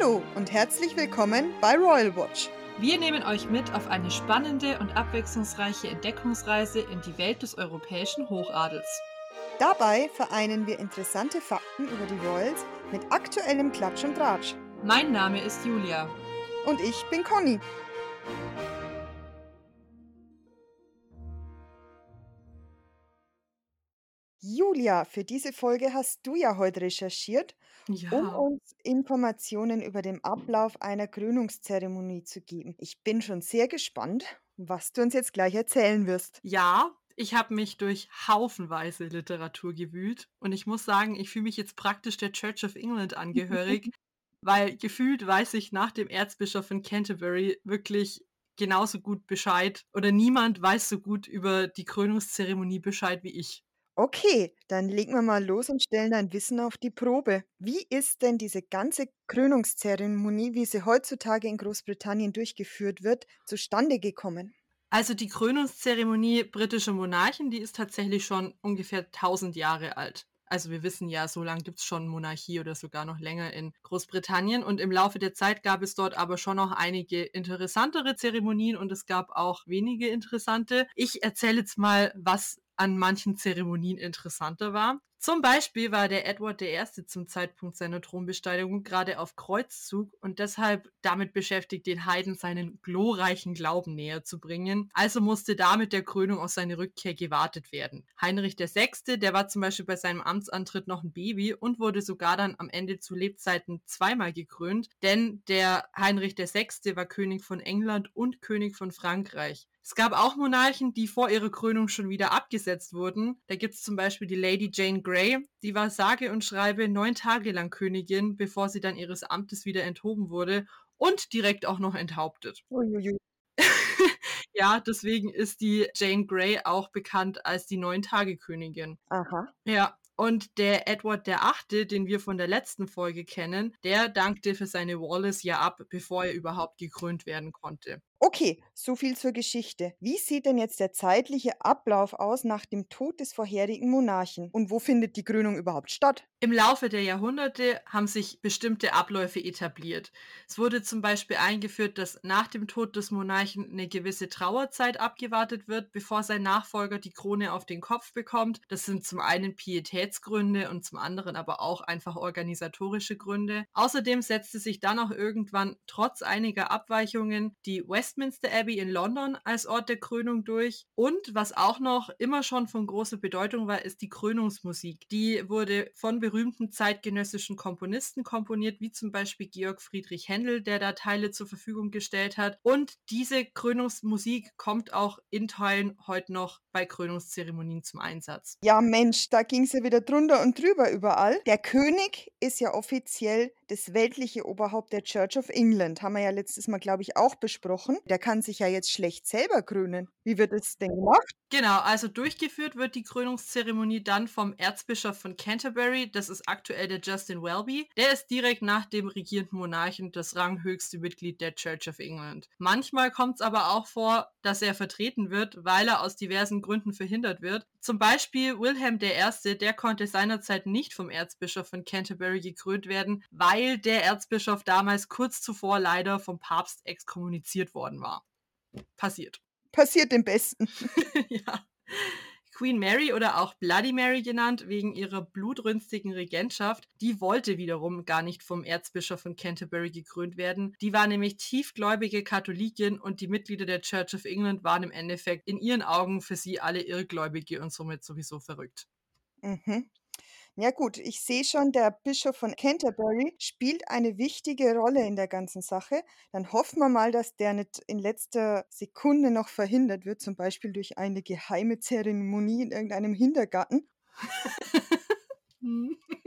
Hallo und herzlich willkommen bei Royal Watch. Wir nehmen euch mit auf eine spannende und abwechslungsreiche Entdeckungsreise in die Welt des europäischen Hochadels. Dabei vereinen wir interessante Fakten über die Royals mit aktuellem Klatsch und Tratsch. Mein Name ist Julia. Und ich bin Conny. Julia, für diese Folge hast du ja heute recherchiert, um Ja, uns Informationen über den Ablauf einer Krönungszeremonie zu geben. Ich bin schon sehr gespannt, was du uns jetzt gleich erzählen wirst. ja, ich habe mich durch haufenweise Literatur gewühlt und ich muss sagen, ich fühle mich jetzt praktisch der Church of England angehörig, weil gefühlt weiß ich nach dem Erzbischof von Canterbury wirklich genauso gut Bescheid oder niemand weiß so gut über die Krönungszeremonie Bescheid wie ich. Okay, dann legen wir mal los und stellen dein Wissen auf die Probe. Wie ist denn diese ganze Krönungszeremonie, wie sie heutzutage in Großbritannien durchgeführt wird, zustande gekommen? Also die Krönungszeremonie britischer Monarchen, die ist tatsächlich schon ungefähr 1000 Jahre alt. Also wir wissen ja, so lange gibt es schon Monarchie oder sogar noch länger in Großbritannien. Und im Laufe der Zeit gab es dort aber schon noch einige interessantere Zeremonien und es gab auch wenige interessante. Ich erzähle jetzt mal, was an manchen Zeremonien interessanter war. Zum Beispiel war der Edward I. zum Zeitpunkt seiner Thronbesteigung gerade auf Kreuzzug und deshalb damit beschäftigt, den Heiden seinen glorreichen Glauben näher zu bringen. Also musste da mit der Krönung auf seine Rückkehr gewartet werden. Heinrich VI., der war zum Beispiel bei seinem Amtsantritt noch ein Baby und wurde sogar dann am Ende zu Lebzeiten zweimal gekrönt, denn der Heinrich VI. war König von England und König von Frankreich. Es gab auch Monarchen, die vor ihrer Krönung schon wieder abgesetzt wurden. Da gibt es zum Beispiel die Lady Jane Grey, die war sage und schreibe neun Tage lang Königin, bevor sie dann ihres Amtes wieder enthoben wurde und direkt auch noch enthauptet. Uiuiui. ja, deswegen ist die Jane Grey auch bekannt als die Neun-Tage-Königin. Aha. Ja, und der Edward der Achte, den wir von der letzten Folge kennen, der dankte für seine Wallace ja ab, bevor er überhaupt gekrönt werden konnte. Okay, so viel zur Geschichte. Wie sieht denn jetzt der zeitliche Ablauf aus nach dem Tod des vorherigen Monarchen? Und wo findet die Krönung überhaupt statt? Im Laufe der Jahrhunderte haben sich bestimmte Abläufe etabliert. Es wurde zum Beispiel eingeführt, dass nach dem Tod des Monarchen eine gewisse Trauerzeit abgewartet wird, bevor sein Nachfolger die Krone auf den Kopf bekommt. Das sind zum einen Pietätsgründe und zum anderen aber auch einfach organisatorische Gründe. Außerdem setzte sich dann auch irgendwann trotz einiger Abweichungen die Westminster Abbey in London als Ort der Krönung durch. Und was auch noch immer schon von großer Bedeutung war, ist die Krönungsmusik. Die wurde von berühmten zeitgenössischen Komponisten komponiert, wie zum Beispiel Georg Friedrich Händel, der da Teile zur Verfügung gestellt hat. Und diese Krönungsmusik kommt auch in Teilen heute noch bei Krönungszeremonien zum Einsatz. Ja, Mensch, da ging es ja wieder drunter und drüber überall. Der König ist ja offiziell das weltliche Oberhaupt der Church of England. Haben wir ja letztes Mal, glaube ich, auch besprochen. Der kann sich ja jetzt schlecht selber krönen. Wie wird es denn gemacht? Genau, also durchgeführt wird die Krönungszeremonie dann vom Erzbischof von Canterbury, das ist aktuell der Justin Welby. Der ist direkt nach dem regierenden Monarchen das ranghöchste Mitglied der Church of England. Manchmal kommt es aber auch vor, dass er vertreten wird, weil er aus diversen Gründen verhindert wird. Zum Beispiel Wilhelm I., der konnte seinerzeit nicht vom Erzbischof von Canterbury gekrönt werden, weil der Erzbischof damals kurz zuvor leider vom Papst exkommuniziert worden war. Passiert. Passiert dem Besten. ja. Queen Mary oder auch Bloody Mary genannt, wegen ihrer blutrünstigen Regentschaft, die wollte wiederum gar nicht vom Erzbischof von Canterbury gekrönt werden. Die war nämlich tiefgläubige Katholikin und die Mitglieder der Church of England waren im Endeffekt in ihren Augen für sie alle Irrgläubige und somit sowieso verrückt. Mhm. Ja gut, ich sehe schon, der Bischof von Canterbury spielt eine wichtige Rolle in der ganzen Sache. Dann hoffen wir mal, dass der nicht in letzter Sekunde noch verhindert wird, zum Beispiel durch eine geheime Zeremonie in irgendeinem Hintergarten.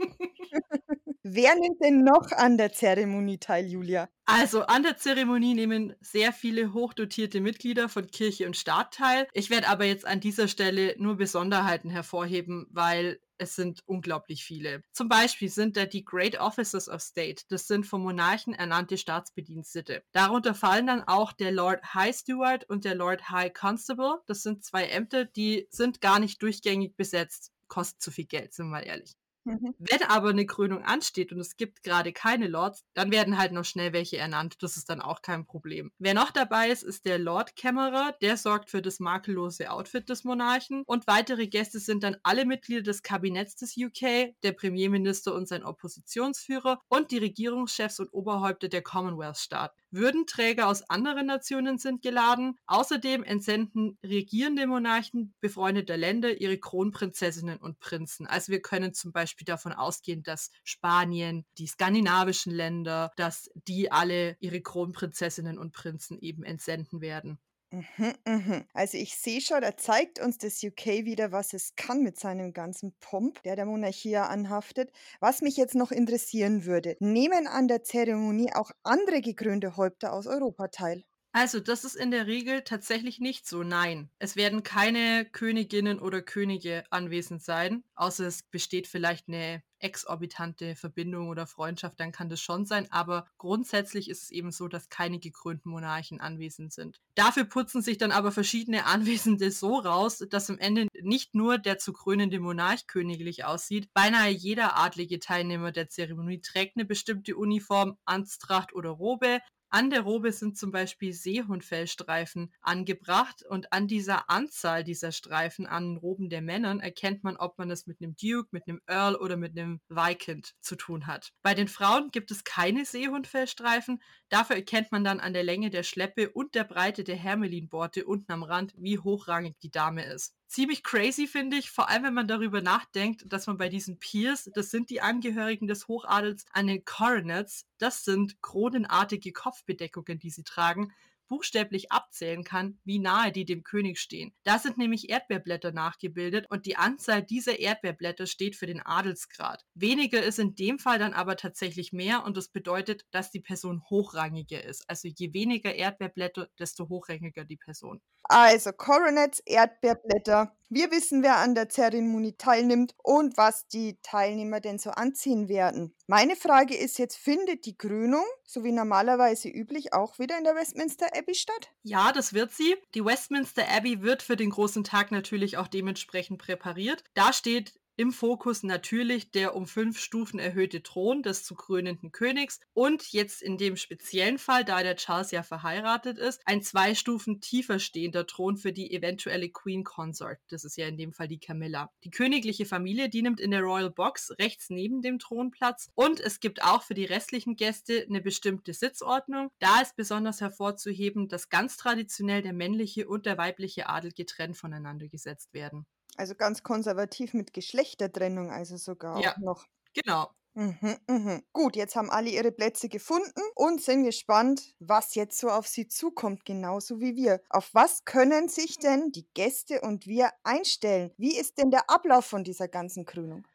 Wer nimmt denn noch an der Zeremonie teil, Julia? Also an der Zeremonie nehmen sehr viele hochdotierte Mitglieder von Kirche und Staat teil. Ich werde aber jetzt an dieser Stelle nur Besonderheiten hervorheben, weil es sind unglaublich viele. Zum Beispiel sind da die Great Officers of State. Das sind vom Monarchen ernannte Staatsbedienstete. Darunter fallen dann auch der Lord High Steward und der Lord High Constable. Das sind zwei Ämter, die sind gar nicht durchgängig besetzt. Kostet zu viel Geld, sind wir mal ehrlich. Mhm. Wenn aber eine Krönung ansteht und es gibt gerade keine Lords, dann werden halt noch schnell welche ernannt. Das ist dann auch kein Problem. Wer noch dabei ist, ist der Lord Kämmerer. Der sorgt für das makellose Outfit des Monarchen. Und weitere Gäste sind dann alle Mitglieder des Kabinetts des UK, der Premierminister und sein Oppositionsführer und die Regierungschefs und Oberhäupter der Commonwealth-Staaten. Würdenträger aus anderen Nationen sind geladen. Außerdem entsenden regierende Monarchen befreundeter Länder ihre Kronprinzessinnen und Prinzen. Also wir können zum Beispiel davon ausgehen, dass Spanien, die skandinavischen Länder, dass die alle ihre Kronprinzessinnen und Prinzen eben entsenden werden. Mhm, mhm. Also ich sehe schon, da zeigt uns das UK wieder, was es kann mit seinem ganzen Pomp, der der Monarchie anhaftet. Was mich jetzt noch interessieren würde, nehmen an der Zeremonie auch andere gekrönte Häupter aus Europa teil? Also, das ist in der Regel tatsächlich nicht so, nein. Es werden keine Königinnen oder Könige anwesend sein, außer es besteht vielleicht eine exorbitante Verbindung oder Freundschaft, dann kann das schon sein, aber grundsätzlich ist es eben so, dass keine gekrönten Monarchen anwesend sind. Dafür putzen sich dann aber verschiedene Anwesende so raus, dass am Ende nicht nur der zu krönende Monarch königlich aussieht, beinahe jeder adlige Teilnehmer der Zeremonie trägt eine bestimmte Uniform, Anstracht oder Robe, an der Robe sind zum Beispiel Seehundfellstreifen angebracht und an dieser Anzahl dieser Streifen an Roben der Männern erkennt man, ob man es mit einem Duke, mit einem Earl oder mit einem Viscount zu tun hat. Bei den Frauen gibt es keine Seehundfellstreifen, dafür erkennt man dann an der Länge der Schleppe und der Breite der Hermelinborte unten am Rand, wie hochrangig die Dame ist ziemlich crazy, finde ich, vor allem wenn man darüber nachdenkt, dass man bei diesen Peers, das sind die Angehörigen des Hochadels, an den Coronets, das sind kronenartige Kopfbedeckungen, die sie tragen, buchstäblich abzählen kann, wie nahe die dem König stehen. Da sind nämlich Erdbeerblätter nachgebildet und die Anzahl dieser Erdbeerblätter steht für den Adelsgrad. Weniger ist in dem Fall dann aber tatsächlich mehr und das bedeutet, dass die Person hochrangiger ist. Also je weniger Erdbeerblätter, desto hochrangiger die Person. Also Coronets, Erdbeerblätter. Wir wissen, wer an der Zeremonie teilnimmt und was die Teilnehmer denn so anziehen werden. Meine Frage ist jetzt, findet die Krönung, so wie normalerweise üblich, auch wieder in der Westminster Abbey statt? Ja, das wird sie. Die Westminster Abbey wird für den großen Tag natürlich auch dementsprechend präpariert. Da steht im Fokus natürlich der um fünf Stufen erhöhte Thron des zu krönenden Königs und jetzt in dem speziellen Fall, da der Charles ja verheiratet ist, ein zwei Stufen tiefer stehender Thron für die eventuelle Queen Consort. Das ist ja in dem Fall die Camilla. Die königliche Familie, die nimmt in der Royal Box rechts neben dem Thron Platz und es gibt auch für die restlichen Gäste eine bestimmte Sitzordnung. Da ist besonders hervorzuheben, dass ganz traditionell der männliche und der weibliche Adel getrennt voneinander gesetzt werden. Also ganz konservativ mit Geschlechtertrennung, also sogar Ja. auch noch. Genau. Mhm, mhm. Gut, jetzt haben alle ihre Plätze gefunden und sind gespannt, was jetzt so auf sie zukommt, genauso wie wir. Auf was können sich denn die Gäste und wir einstellen? Wie ist denn der Ablauf von dieser ganzen Krönung?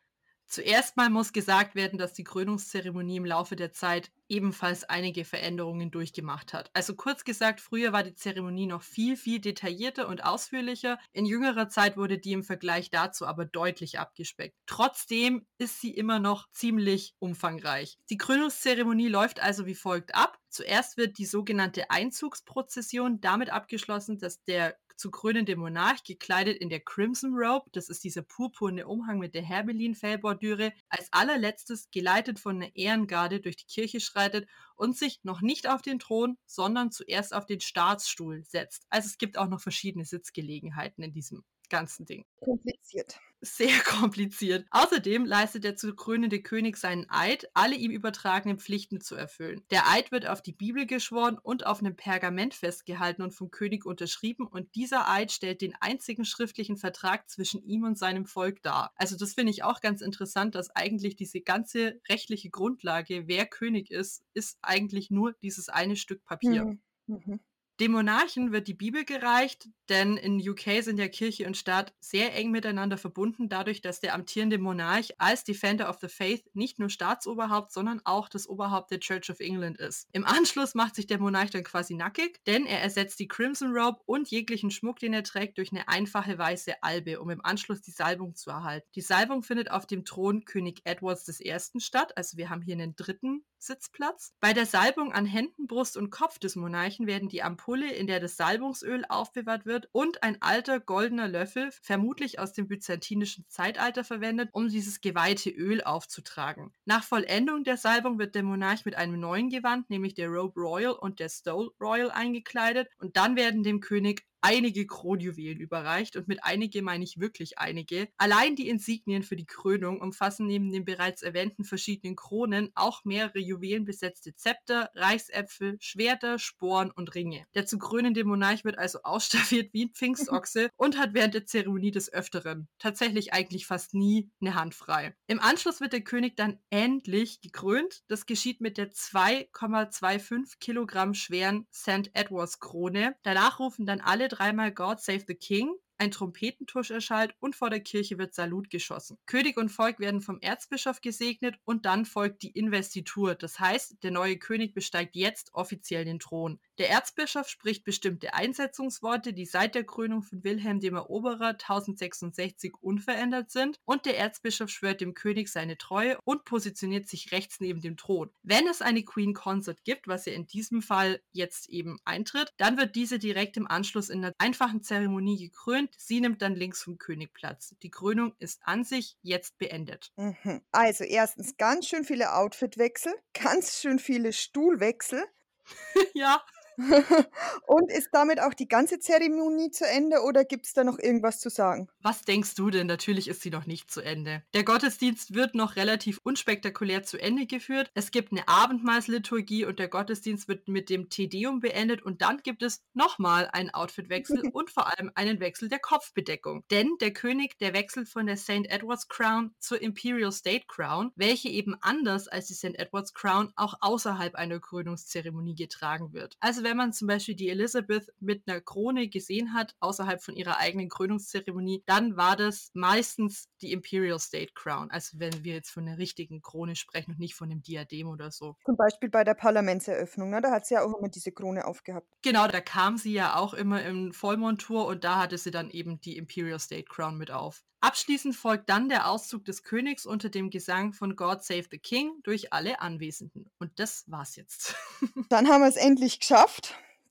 Zuerst mal muss gesagt werden, dass die Krönungszeremonie im Laufe der Zeit ebenfalls einige Veränderungen durchgemacht hat. Also kurz gesagt, früher war die Zeremonie noch viel, viel detaillierter und ausführlicher. In jüngerer Zeit wurde die im Vergleich dazu aber deutlich abgespeckt. Trotzdem ist sie immer noch ziemlich umfangreich. Die Krönungszeremonie läuft also wie folgt ab. Zuerst wird die sogenannte Einzugsprozession damit abgeschlossen, dass der zu krönende Monarch gekleidet in der Crimson Robe, das ist dieser purpurne Umhang mit der Herbelin-Fellbordüre, als allerletztes geleitet von einer Ehrengarde durch die Kirche schreitet und sich noch nicht auf den Thron, sondern zuerst auf den Staatsstuhl setzt. Also es gibt auch noch verschiedene Sitzgelegenheiten in diesem ganzen Ding. Kompliziert. Sehr kompliziert. Außerdem leistet der zu krönende König seinen Eid, alle ihm übertragenen Pflichten zu erfüllen. Der Eid wird auf die Bibel geschworen und auf einem Pergament festgehalten und vom König unterschrieben und dieser Eid stellt den einzigen schriftlichen Vertrag zwischen ihm und seinem Volk dar. Also das finde ich auch ganz interessant, dass eigentlich diese ganze rechtliche Grundlage, wer König ist, ist eigentlich nur dieses eine Stück Papier. Mhm. Mhm. Dem Monarchen wird die Bibel gereicht, denn in UK sind ja Kirche und Staat sehr eng miteinander verbunden, dadurch, dass der amtierende Monarch als Defender of the Faith nicht nur Staatsoberhaupt, sondern auch das Oberhaupt der Church of England ist. Im Anschluss macht sich der Monarch dann quasi nackig, denn er ersetzt die Crimson Robe und jeglichen Schmuck, den er trägt, durch eine einfache weiße Albe, um im Anschluss die Salbung zu erhalten. Die Salbung findet auf dem Thron König Edwards I. statt, also wir haben hier einen dritten Sitzplatz. Bei der Salbung an Händen, Brust und Kopf des Monarchen werden die Ampulle, in der das Salbungsöl aufbewahrt wird, und ein alter goldener Löffel, vermutlich aus dem byzantinischen Zeitalter verwendet, um dieses geweihte Öl aufzutragen. Nach Vollendung der Salbung wird der Monarch mit einem neuen Gewand, nämlich der Robe Royal und der Stole Royal eingekleidet und dann werden dem König einige Kronjuwelen überreicht und mit einige meine ich wirklich einige. Allein die Insignien für die Krönung umfassen neben den bereits erwähnten verschiedenen Kronen auch mehrere juwelenbesetzte Zepter, Reichsäpfel, Schwerter, Sporen und Ringe. Der zu krönende Monarch wird also ausstaffiert wie ein Pfingstochse und hat während der Zeremonie des Öfteren tatsächlich eigentlich fast nie eine Hand frei. Im Anschluss wird der König dann endlich gekrönt. Das geschieht mit der 2,25 Kilogramm schweren St. Edwards Krone. Danach rufen dann alle dreimal God Save the King ein Trompetentusch erschallt und vor der Kirche wird Salut geschossen. König und Volk werden vom Erzbischof gesegnet und dann folgt die Investitur. Das heißt, der neue König besteigt jetzt offiziell den Thron. Der Erzbischof spricht bestimmte Einsetzungsworte, die seit der Krönung von Wilhelm dem Eroberer 1066 unverändert sind und der Erzbischof schwört dem König seine Treue und positioniert sich rechts neben dem Thron. Wenn es eine Queen Consort gibt, was ja in diesem Fall jetzt eben eintritt, dann wird diese direkt im Anschluss in einer einfachen Zeremonie gekrönt sie nimmt dann links vom König Platz. Die Krönung ist an sich jetzt beendet. Mhm. Also erstens ganz schön viele Outfitwechsel, ganz schön viele Stuhlwechsel. ja. Und ist damit auch die ganze Zeremonie zu Ende oder gibt es da noch irgendwas zu sagen? Was denkst du denn? Natürlich ist sie noch nicht zu Ende. Der Gottesdienst wird noch relativ unspektakulär zu Ende geführt. Es gibt eine Abendmahlsliturgie und der Gottesdienst wird mit dem Tedeum beendet und dann gibt es nochmal einen Outfitwechsel und vor allem einen Wechsel der Kopfbedeckung. Denn der König, der wechselt von der St. Edward's Crown zur Imperial State Crown, welche eben anders als die St. Edward's Crown auch außerhalb einer Krönungszeremonie getragen wird. Also wenn man zum Beispiel die Elizabeth mit einer Krone gesehen hat, außerhalb von ihrer eigenen Krönungszeremonie, dann war das meistens die Imperial State Crown. Also wenn wir jetzt von einer richtigen Krone sprechen und nicht von einem Diadem oder so. Zum Beispiel bei der Parlamentseröffnung, ne? da hat sie ja auch immer diese Krone aufgehabt. Genau, da kam sie ja auch immer im Vollmontur und da hatte sie dann eben die Imperial State Crown mit auf. Abschließend folgt dann der Auszug des Königs unter dem Gesang von God Save the King durch alle Anwesenden. Und das war's jetzt. Dann haben wir es endlich geschafft.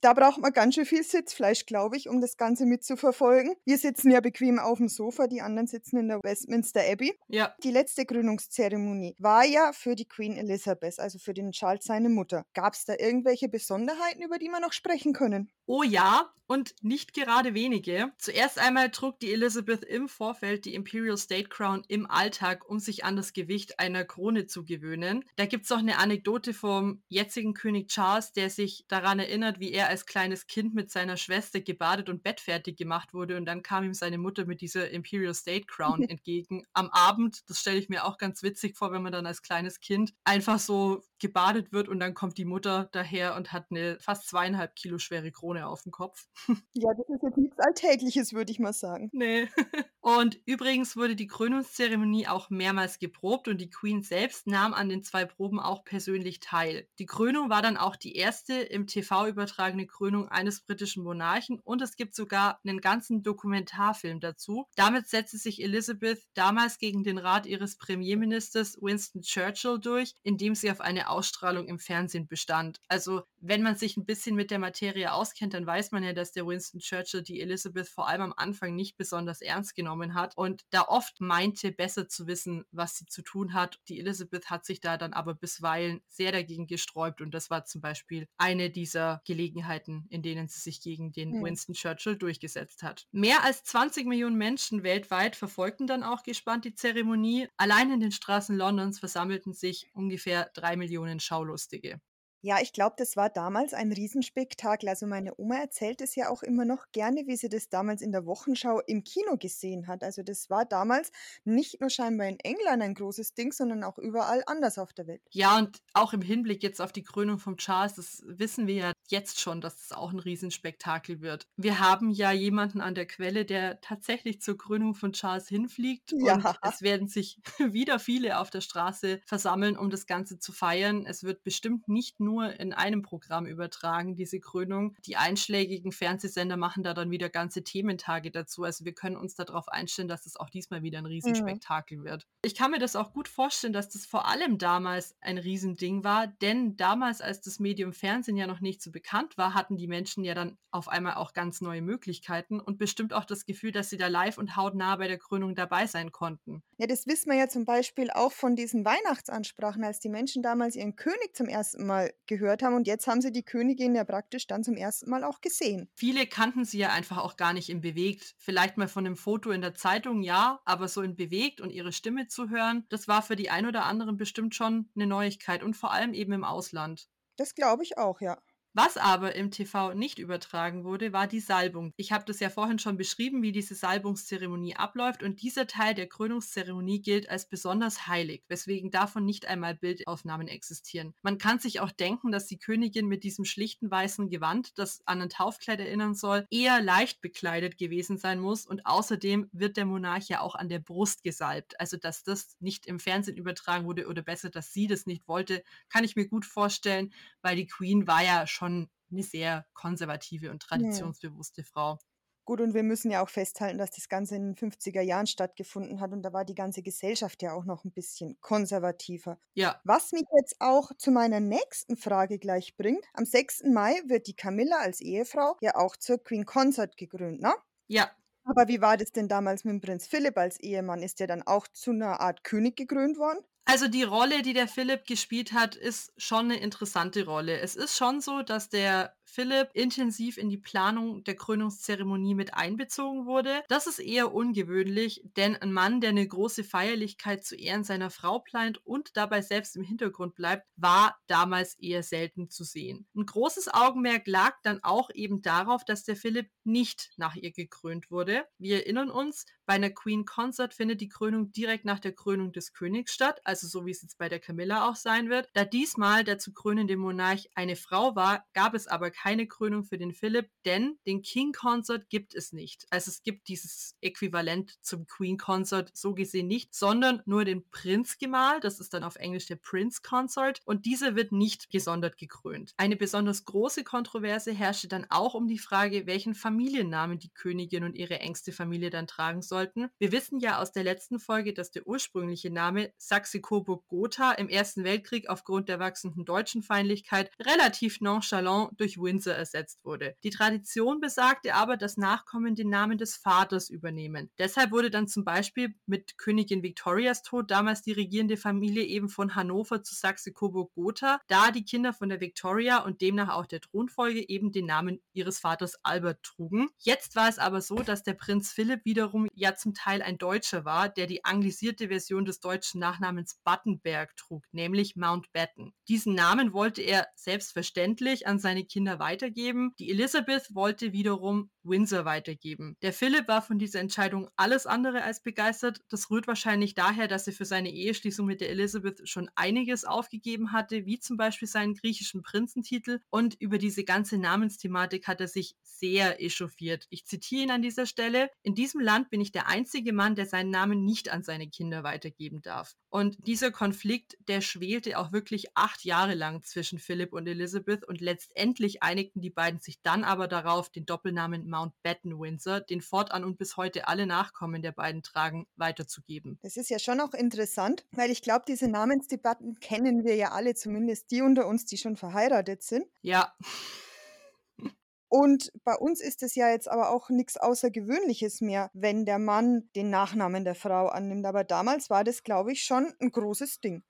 Da braucht man ganz schön viel Sitzfleisch, glaube ich, um das Ganze mitzuverfolgen. Wir sitzen ja bequem auf dem Sofa, die anderen sitzen in der Westminster Abbey. Ja. Die letzte Krönungszeremonie war ja für die Queen Elizabeth, also für den Charles seine Mutter. Gab es da irgendwelche Besonderheiten, über die wir noch sprechen können? Oh ja, und nicht gerade wenige. Zuerst einmal trug die Elizabeth im Vorfeld die Imperial State Crown im Alltag, um sich an das Gewicht einer Krone zu gewöhnen. Da gibt es auch eine Anekdote vom jetzigen König Charles, der sich daran erinnert, wie er als kleines Kind mit seiner Schwester gebadet und bettfertig gemacht wurde und dann kam ihm seine Mutter mit dieser Imperial State Crown entgegen. Am Abend, das stelle ich mir auch ganz witzig vor, wenn man dann als kleines Kind einfach so gebadet wird und dann kommt die Mutter daher und hat eine fast zweieinhalb Kilo schwere Krone auf dem Kopf. Ja, das ist jetzt nichts Alltägliches, würde ich mal sagen. Nee. Und übrigens wurde die Krönungszeremonie auch mehrmals geprobt und die Queen selbst nahm an den zwei Proben auch persönlich teil. Die Krönung war dann auch die erste im TV übertragene Krönung eines britischen Monarchen und es gibt sogar einen ganzen Dokumentarfilm dazu. Damit setzte sich Elizabeth damals gegen den Rat ihres Premierministers Winston Churchill durch, indem sie auf eine Ausstrahlung im Fernsehen bestand. Also wenn man sich ein bisschen mit der Materie auskennt, dann weiß man ja, dass der Winston Churchill die Elizabeth vor allem am Anfang nicht besonders ernst genommen hat und da oft meinte, besser zu wissen, was sie zu tun hat. Die Elizabeth hat sich da dann aber bisweilen sehr dagegen gesträubt und das war zum Beispiel eine dieser Gelegenheiten, in denen sie sich gegen den hm. Winston Churchill durchgesetzt hat. Mehr als 20 Millionen Menschen weltweit verfolgten dann auch gespannt die Zeremonie. Allein in den Straßen Londons versammelten sich ungefähr drei Millionen Schaulustige. Ja, ich glaube, das war damals ein Riesenspektakel. Also meine Oma erzählt es ja auch immer noch gerne, wie sie das damals in der Wochenschau im Kino gesehen hat. Also das war damals nicht nur scheinbar in England ein großes Ding, sondern auch überall anders auf der Welt. Ja, und auch im Hinblick jetzt auf die Krönung von Charles, das wissen wir ja jetzt schon, dass es auch ein Riesenspektakel wird. Wir haben ja jemanden an der Quelle, der tatsächlich zur Krönung von Charles hinfliegt. Ja. Und es werden sich wieder viele auf der Straße versammeln, um das Ganze zu feiern. Es wird bestimmt nicht nur nur in einem Programm übertragen, diese Krönung. Die einschlägigen Fernsehsender machen da dann wieder ganze Thementage dazu. Also wir können uns darauf einstellen, dass es auch diesmal wieder ein Mhm. Riesenspektakel wird. Ich kann mir das auch gut vorstellen, dass das vor allem damals ein Riesending war, denn damals, als das Medium Fernsehen ja noch nicht so bekannt war, hatten die Menschen ja dann auf einmal auch ganz neue Möglichkeiten und bestimmt auch das Gefühl, dass sie da live und hautnah bei der Krönung dabei sein konnten. Ja, das wissen wir ja zum Beispiel auch von diesen Weihnachtsansprachen, als die Menschen damals ihren König zum ersten Mal gehört haben und jetzt haben sie die Königin ja praktisch dann zum ersten Mal auch gesehen. Viele kannten sie ja einfach auch gar nicht in bewegt. Vielleicht mal von einem Foto in der Zeitung, ja, aber so in bewegt und ihre Stimme zu hören, das war für die ein oder anderen bestimmt schon eine Neuigkeit und vor allem eben im Ausland. Das glaube ich auch, ja. Was aber im TV nicht übertragen wurde, war die Salbung. Ich habe das ja vorhin schon beschrieben, wie diese Salbungszeremonie abläuft und dieser Teil der Krönungszeremonie gilt als besonders heilig, weswegen davon nicht einmal Bildaufnahmen existieren. Man kann sich auch denken, dass die Königin mit diesem schlichten weißen Gewand, das an ein Taufkleid erinnern soll, eher leicht bekleidet gewesen sein muss und außerdem wird der Monarch ja auch an der Brust gesalbt. Also dass das nicht im Fernsehen übertragen wurde oder besser, dass sie das nicht wollte, kann ich mir gut vorstellen, weil die Queen war ja schon eine sehr konservative und traditionsbewusste Frau. Gut, und wir müssen ja auch festhalten, dass das Ganze in den 50er Jahren stattgefunden hat und da war die ganze Gesellschaft ja auch noch ein bisschen konservativer. Ja, Was mich jetzt auch zu meiner nächsten Frage gleich bringt. Am 6. Mai wird die Camilla als Ehefrau ja auch zur Queen Consort gekrönt, ne? ja, Aber wie war das denn damals mit Prinz Philipp als Ehemann? Ist der dann auch zu einer Art König gekrönt worden? Also die Rolle, die der Philipp gespielt hat, ist schon eine interessante Rolle. Es ist schon so, dass der Philipp intensiv in die Planung der Krönungszeremonie mit einbezogen wurde. Das ist eher ungewöhnlich, denn ein Mann, der eine große Feierlichkeit zu Ehren seiner Frau plant und dabei selbst im Hintergrund bleibt, war damals eher selten zu sehen. Ein großes Augenmerk lag dann auch eben darauf, dass der Philipp nicht nach ihr gekrönt wurde. Wir erinnern uns, bei einer Queen Consort findet die Krönung direkt nach der Krönung des Königs statt, also so wie es jetzt bei der Camilla auch sein wird. Da diesmal der zu krönende Monarch eine Frau war, gab es aber keine Krönung für den Philipp, denn den King Consort gibt es nicht. Also es gibt dieses Äquivalent zum Queen Consort so gesehen nicht, sondern nur den Prinzgemahl, das ist dann auf Englisch der Prince Consort und dieser wird nicht gesondert gekrönt. Eine besonders große Kontroverse herrschte dann auch um die Frage, welchen Familiennamen die Königin und ihre engste Familie dann tragen sollten. Wir wissen ja aus der letzten Folge, dass der ursprüngliche Name Saxe-Coburg-Gotha im Ersten Weltkrieg aufgrund der wachsenden deutschen Feindlichkeit relativ nonchalant durch Windsor ersetzt wurde. Die Tradition besagte aber, dass Nachkommen den Namen des Vaters übernehmen. Deshalb wurde dann zum Beispiel mit Königin Victorias Tod damals die regierende Familie eben von Hannover zu Saxe-Coburg-Gotha, da die Kinder von der Victoria und demnach auch der Thronfolge eben den Namen ihres Vaters Albert trugen. Jetzt war es aber so, dass der Prinz Philipp wiederum ja zum Teil ein Deutscher war, der die anglisierte Version des deutschen Nachnamens Battenberg trug, nämlich Mountbatten. Diesen Namen wollte er selbstverständlich an seine Kinder weitergeben. Die Elizabeth wollte wiederum Windsor weitergeben. Der Philipp war von dieser Entscheidung alles andere als begeistert. Das rührt wahrscheinlich daher, dass er für seine Eheschließung mit der Elizabeth schon einiges aufgegeben hatte, wie zum Beispiel seinen griechischen Prinzentitel. Und über diese ganze Namensthematik hat er sich sehr echauffiert. Ich zitiere ihn an dieser Stelle. In diesem Land bin ich der einzige Mann, der seinen Namen nicht an seine Kinder weitergeben darf. Und dieser Konflikt, der schwelte auch wirklich acht Jahre lang zwischen Philipp und Elizabeth und letztendlich einigten die beiden sich dann aber darauf, den Doppelnamen Mountbatten Windsor, den fortan und bis heute alle Nachkommen der beiden tragen, weiterzugeben. Das ist ja schon auch interessant, weil ich glaube, diese Namensdebatten kennen wir ja alle, zumindest die unter uns, die schon verheiratet sind. Ja, Und bei uns ist es ja jetzt aber auch nichts Außergewöhnliches mehr, wenn der Mann den Nachnamen der Frau annimmt. Aber damals war das, glaube ich, schon ein großes Ding.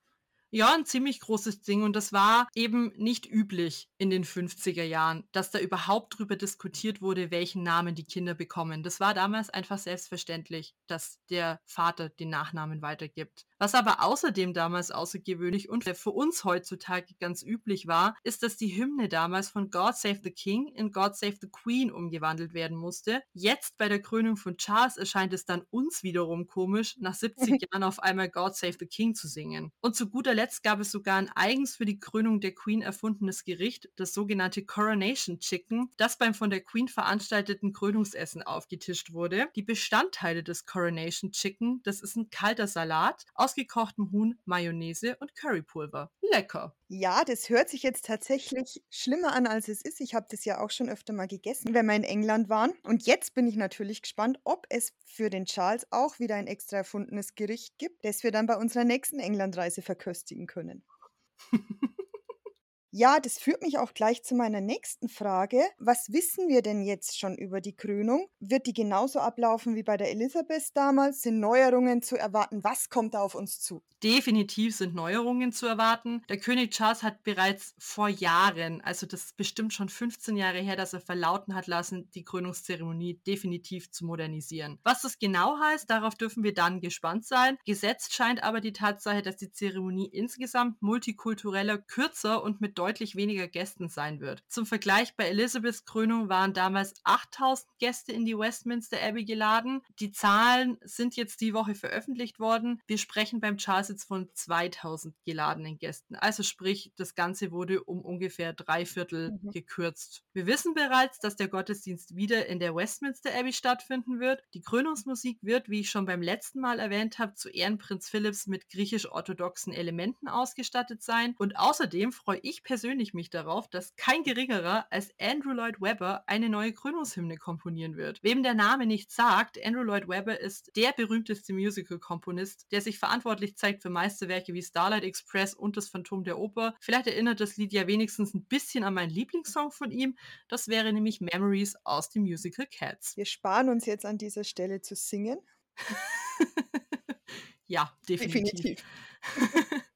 Ja, ein ziemlich großes Ding und das war eben nicht üblich in den 50er Jahren, dass da überhaupt drüber diskutiert wurde, welchen Namen die Kinder bekommen. Das war damals einfach selbstverständlich, dass der Vater den Nachnamen weitergibt. Was aber außerdem damals außergewöhnlich und für uns heutzutage ganz üblich war, ist, dass die Hymne damals von God Save the King in God Save the Queen umgewandelt werden musste. Jetzt bei der Krönung von Charles erscheint es dann uns wiederum komisch, nach 70 Jahren auf einmal God Save the King zu singen. Und zu guter Letzt gab es sogar ein eigens für die Krönung der Queen erfundenes Gericht, das sogenannte Coronation Chicken, das beim von der Queen veranstalteten Krönungsessen aufgetischt wurde. Die Bestandteile des Coronation Chicken, das ist ein kalter Salat, ausgekochtem Huhn, Mayonnaise und Currypulver. Lecker! Ja, das hört sich jetzt tatsächlich schlimmer an, als es ist. Ich habe das ja auch schon öfter mal gegessen, wenn wir in England waren. Und jetzt bin ich natürlich gespannt, ob es für den Charles auch wieder ein extra erfundenes Gericht gibt, das wir dann bei unserer nächsten Englandreise verköstigen können. Ja, das führt mich auch gleich zu meiner nächsten Frage. Was wissen wir denn jetzt schon über die Krönung? Wird die genauso ablaufen wie bei der Elisabeth damals? Sind Neuerungen zu erwarten? Was kommt da auf uns zu? Definitiv sind Neuerungen zu erwarten. Der König Charles hat bereits vor Jahren, also das ist bestimmt schon 15 Jahre her, dass er verlauten hat lassen, die Krönungszeremonie definitiv zu modernisieren. Was das genau heißt, darauf dürfen wir dann gespannt sein. Gesetzt scheint aber die Tatsache, dass die Zeremonie insgesamt multikultureller, kürzer und mit deutlich weniger Gästen sein wird. Zum Vergleich, bei Elizabeths Krönung waren damals 8000 Gäste in die Westminster Abbey geladen. Die Zahlen sind jetzt die Woche veröffentlicht worden. Wir sprechen beim Charles jetzt von 2000 geladenen Gästen. Also sprich, das Ganze wurde um ungefähr drei Viertel mhm. gekürzt. Wir wissen bereits, dass der Gottesdienst wieder in der Westminster Abbey stattfinden wird. Die Krönungsmusik wird, wie ich schon beim letzten Mal erwähnt habe, zu Ehren Prinz Philipps mit griechisch-orthodoxen Elementen ausgestattet sein. Und außerdem freue ich persönlich mich darauf, dass kein geringerer als Andrew Lloyd Webber eine neue Krönungshymne komponieren wird. Wem der Name nicht sagt, Andrew Lloyd Webber ist der berühmteste Musical-Komponist, der sich verantwortlich zeigt für Meisterwerke wie Starlight Express und das Phantom der Oper. Vielleicht erinnert das Lied ja wenigstens ein bisschen an meinen Lieblingssong von ihm. Das wäre nämlich Memories aus dem Musical Cats. Wir sparen uns jetzt an dieser Stelle zu singen. ja, definitiv. definitiv.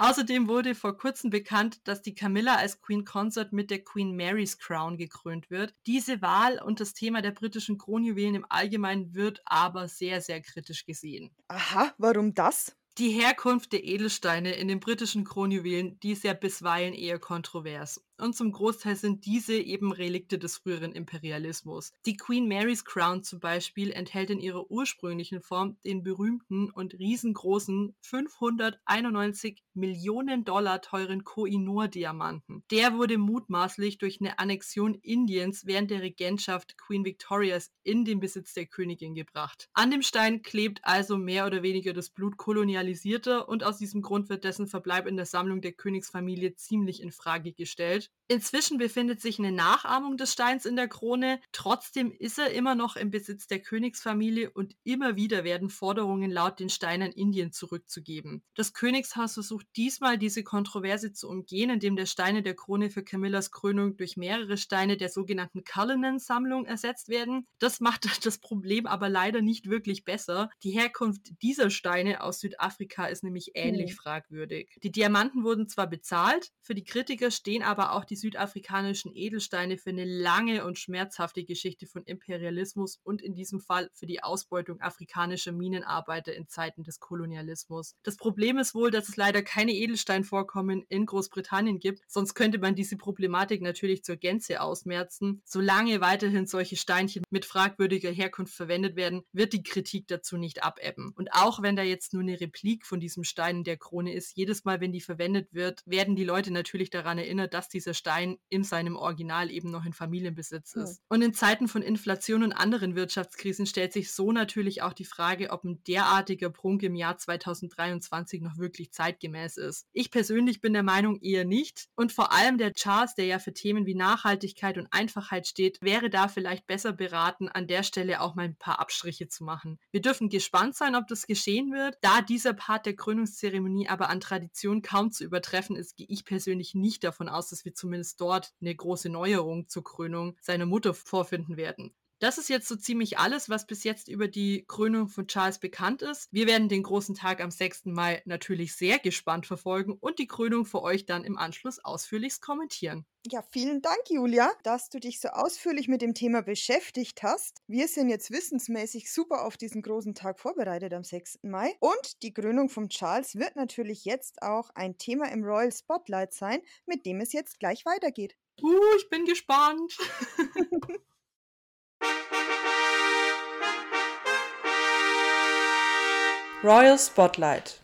Außerdem wurde vor kurzem bekannt, dass die Camilla als Queen Consort mit der Queen Mary's Crown gekrönt wird. Diese Wahl und das Thema der britischen Kronjuwelen im Allgemeinen wird aber sehr, sehr kritisch gesehen. Aha, warum das? Die Herkunft der Edelsteine in den britischen Kronjuwelen, die ist ja bisweilen eher kontrovers und zum Großteil sind diese eben Relikte des früheren Imperialismus. Die Queen Mary's Crown zum Beispiel enthält in ihrer ursprünglichen Form den berühmten und riesengroßen 591 Millionen Dollar teuren Koh-i-Noor-Diamanten. Der wurde mutmaßlich durch eine Annexion Indiens während der Regentschaft Queen Victorias in den Besitz der Königin gebracht. An dem Stein klebt also mehr oder weniger das Blut kolonialisierter und aus diesem Grund wird dessen Verbleib in der Sammlung der Königsfamilie ziemlich in Frage gestellt. Inzwischen befindet sich eine Nachahmung des Steins in der Krone. Trotzdem ist er immer noch im Besitz der Königsfamilie und immer wieder werden Forderungen laut, den Stein an Indien zurückzugeben. Das Königshaus versucht diesmal diese Kontroverse zu umgehen, indem der Stein in der Krone für Camillas Krönung durch mehrere Steine der sogenannten Cullinan-Sammlung ersetzt werden. Das macht das Problem aber leider nicht wirklich besser. Die Herkunft dieser Steine aus Südafrika ist nämlich ähnlich mhm. fragwürdig. Die Diamanten wurden zwar bezahlt, für die Kritiker stehen aber auch auch die südafrikanischen Edelsteine für eine lange und schmerzhafte Geschichte von Imperialismus und in diesem Fall für die Ausbeutung afrikanischer Minenarbeiter in Zeiten des Kolonialismus. Das Problem ist wohl, dass es leider keine Edelsteinvorkommen in Großbritannien gibt, sonst könnte man diese Problematik natürlich zur Gänze ausmerzen. Solange weiterhin solche Steinchen mit fragwürdiger Herkunft verwendet werden, wird die Kritik dazu nicht abebben. Und auch wenn da jetzt nur eine Replik von diesem Stein in der Krone ist, jedes Mal, wenn die verwendet wird, werden die Leute natürlich daran erinnert, dass dieser dieser Stein in seinem Original eben noch in Familienbesitz ist. Ja. Und in Zeiten von Inflation und anderen Wirtschaftskrisen stellt sich so natürlich auch die Frage, ob ein derartiger Prunk im Jahr 2023 noch wirklich zeitgemäß ist. Ich persönlich bin der Meinung eher nicht. Und vor allem der Charles, der ja für Themen wie Nachhaltigkeit und Einfachheit steht, wäre da vielleicht besser beraten, an der Stelle auch mal ein paar Abstriche zu machen. Wir dürfen gespannt sein, ob das geschehen wird. Da dieser Part der Krönungszeremonie aber an Tradition kaum zu übertreffen ist, gehe ich persönlich nicht davon aus, dass wir zumindest dort eine große Neuerung zur Krönung seiner Mutter vorfinden werden. Das ist jetzt so ziemlich alles, was bis jetzt über die Krönung von Charles bekannt ist. Wir werden den großen Tag am 6. Mai natürlich sehr gespannt verfolgen und die Krönung für euch dann im Anschluss ausführlichst kommentieren. Ja, vielen Dank, Julia, dass du dich so ausführlich mit dem Thema beschäftigt hast. Wir sind jetzt wissensmäßig super auf diesen großen Tag vorbereitet am 6. Mai. Und die Krönung von Charles wird natürlich jetzt auch ein Thema im Royal Spotlight sein, mit dem es jetzt gleich weitergeht. Uh, ich bin gespannt. Royal Spotlight.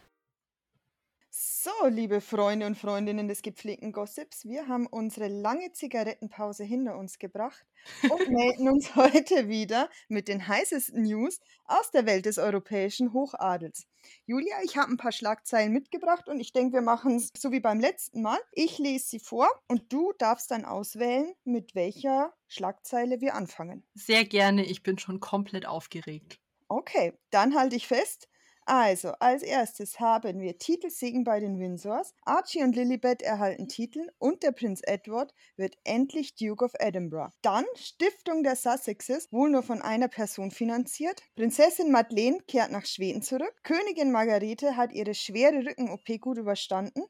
So, liebe Freunde und Freundinnen des gepflegten Gossips, wir haben unsere lange Zigarettenpause hinter uns gebracht und melden uns heute wieder mit den heißesten News aus der Welt des europäischen Hochadels. Julia, ich habe ein paar Schlagzeilen mitgebracht und ich denke, wir machen es so wie beim letzten Mal. Ich lese sie vor und du darfst dann auswählen, mit welcher Schlagzeile wir anfangen. Sehr gerne, ich bin schon komplett aufgeregt. Okay, dann halte ich fest. Also, als erstes haben wir Titelsegen bei den Windsors. Archie und Lilibet erhalten Titel und der Prinz Edward wird endlich Duke of Edinburgh. Dann Stiftung der Sussexes, wohl nur von einer Person finanziert. Prinzessin Madeleine kehrt nach Schweden zurück. Königin Margarete hat ihre schwere Rücken-OP gut überstanden.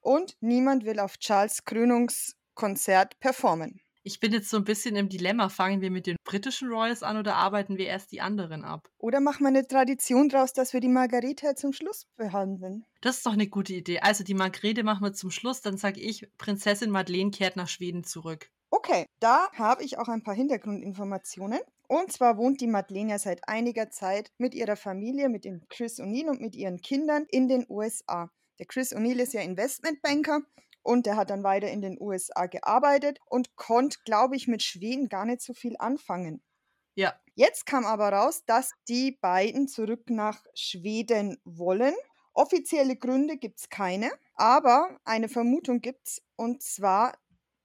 Und niemand will auf Charles Krönungskonzert performen. Ich bin jetzt so ein bisschen im Dilemma. Fangen wir mit den britischen Royals an oder arbeiten wir erst die anderen ab? Oder machen wir eine Tradition draus, dass wir die Margarete zum Schluss behandeln? Das ist doch eine gute Idee. Also die Margarete machen wir zum Schluss. Dann sage ich, Prinzessin Madeleine kehrt nach Schweden zurück. Okay, da habe ich auch ein paar Hintergrundinformationen. Und zwar wohnt die Madeleine ja seit einiger Zeit mit ihrer Familie, mit dem Chris O'Neill und mit ihren Kindern in den USA. Der Chris O'Neill ist ja Investmentbanker und der hat dann weiter in den USA gearbeitet und konnte, glaube ich, mit Schweden gar nicht so viel anfangen. Ja. Jetzt kam aber raus, dass die beiden zurück nach Schweden wollen. Offizielle Gründe gibt es keine, aber eine Vermutung gibt es, und zwar,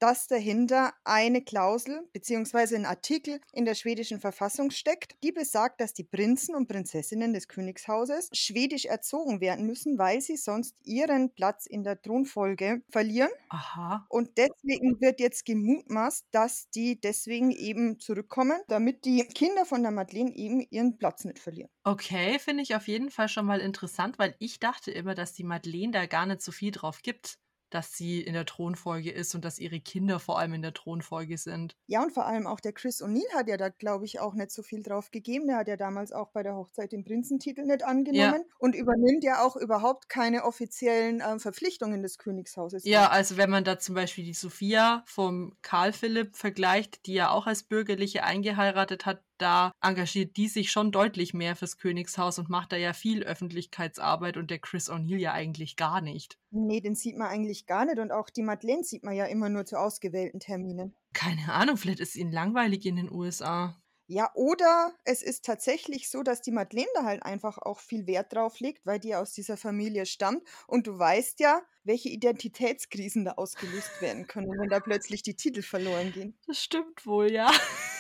dass dahinter eine Klausel bzw. ein Artikel in der schwedischen Verfassung steckt, die besagt, dass die Prinzen und Prinzessinnen des Königshauses schwedisch erzogen werden müssen, weil sie sonst ihren Platz in der Thronfolge verlieren. Aha. Und deswegen wird jetzt gemutmaßt, dass die deswegen eben zurückkommen, damit die Kinder von der Madeleine eben ihren Platz nicht verlieren. Okay, finde ich auf jeden Fall schon mal interessant, weil ich dachte immer, dass die Madeleine da gar nicht so viel drauf gibt dass sie in der Thronfolge ist und dass ihre Kinder vor allem in der Thronfolge sind. Ja, und vor allem auch der Chris O'Neill hat ja da, glaube ich, auch nicht so viel drauf gegeben. Der hat ja damals auch bei der Hochzeit den Prinzentitel nicht angenommen ja. und übernimmt ja auch überhaupt keine offiziellen äh, Verpflichtungen des Königshauses. Ja, also wenn man da zum Beispiel die Sophia vom Karl Philipp vergleicht, die ja auch als Bürgerliche eingeheiratet hat, da engagiert die sich schon deutlich mehr fürs Königshaus und macht da ja viel Öffentlichkeitsarbeit und der Chris O'Neill ja eigentlich gar nicht. Nee, den sieht man eigentlich gar nicht und auch die Madeleine sieht man ja immer nur zu ausgewählten Terminen. Keine Ahnung, vielleicht ist ihnen langweilig in den USA. Ja, oder es ist tatsächlich so, dass die Madeleine da halt einfach auch viel Wert drauf legt, weil die aus dieser Familie stammt. Und du weißt ja, welche Identitätskrisen da ausgelöst werden können, wenn da plötzlich die Titel verloren gehen. Das stimmt wohl, ja.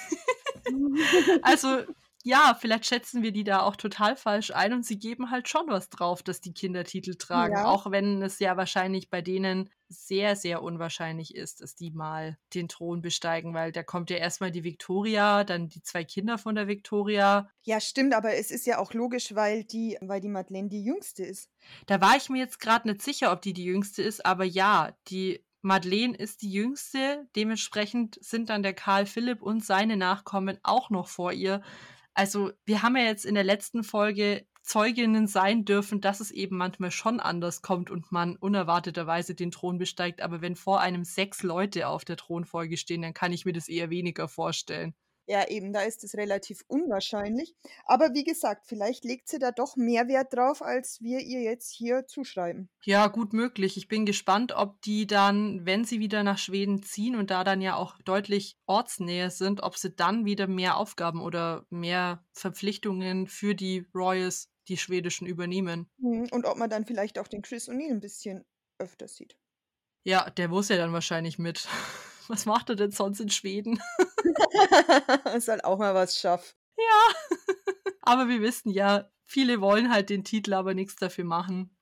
also, ja, vielleicht schätzen wir die da auch total falsch ein und sie geben halt schon was drauf, dass die Kinder Titel tragen. Ja. Auch wenn es ja wahrscheinlich bei denen sehr, sehr unwahrscheinlich ist, dass die mal den Thron besteigen, weil da kommt ja erstmal die Victoria, dann die zwei Kinder von der Victoria. Ja, stimmt, aber es ist ja auch logisch, weil die, weil die Madeleine die jüngste ist. Da war ich mir jetzt gerade nicht sicher, ob die die jüngste ist, aber ja, die Madeleine ist die jüngste, dementsprechend sind dann der Karl Philipp und seine Nachkommen auch noch vor ihr. Also, wir haben ja jetzt in der letzten Folge Zeuginnen sein dürfen, dass es eben manchmal schon anders kommt und man unerwarteterweise den Thron besteigt. Aber wenn vor einem sechs Leute auf der Thronfolge stehen, dann kann ich mir das eher weniger vorstellen. Ja, eben, da ist es relativ unwahrscheinlich. Aber wie gesagt, vielleicht legt sie da doch mehr Wert drauf, als wir ihr jetzt hier zuschreiben. Ja, gut möglich. Ich bin gespannt, ob die dann, wenn sie wieder nach Schweden ziehen und da dann ja auch deutlich ortsnäher sind, ob sie dann wieder mehr Aufgaben oder mehr Verpflichtungen für die Royals, die schwedischen, übernehmen. Mhm, und ob man dann vielleicht auch den Chris O'Neill ein bisschen öfter sieht. Ja, der muss ja dann wahrscheinlich mit. Was macht er denn sonst in Schweden? Soll auch mal was schaffen. Ja. aber wir wissen ja, viele wollen halt den Titel, aber nichts dafür machen.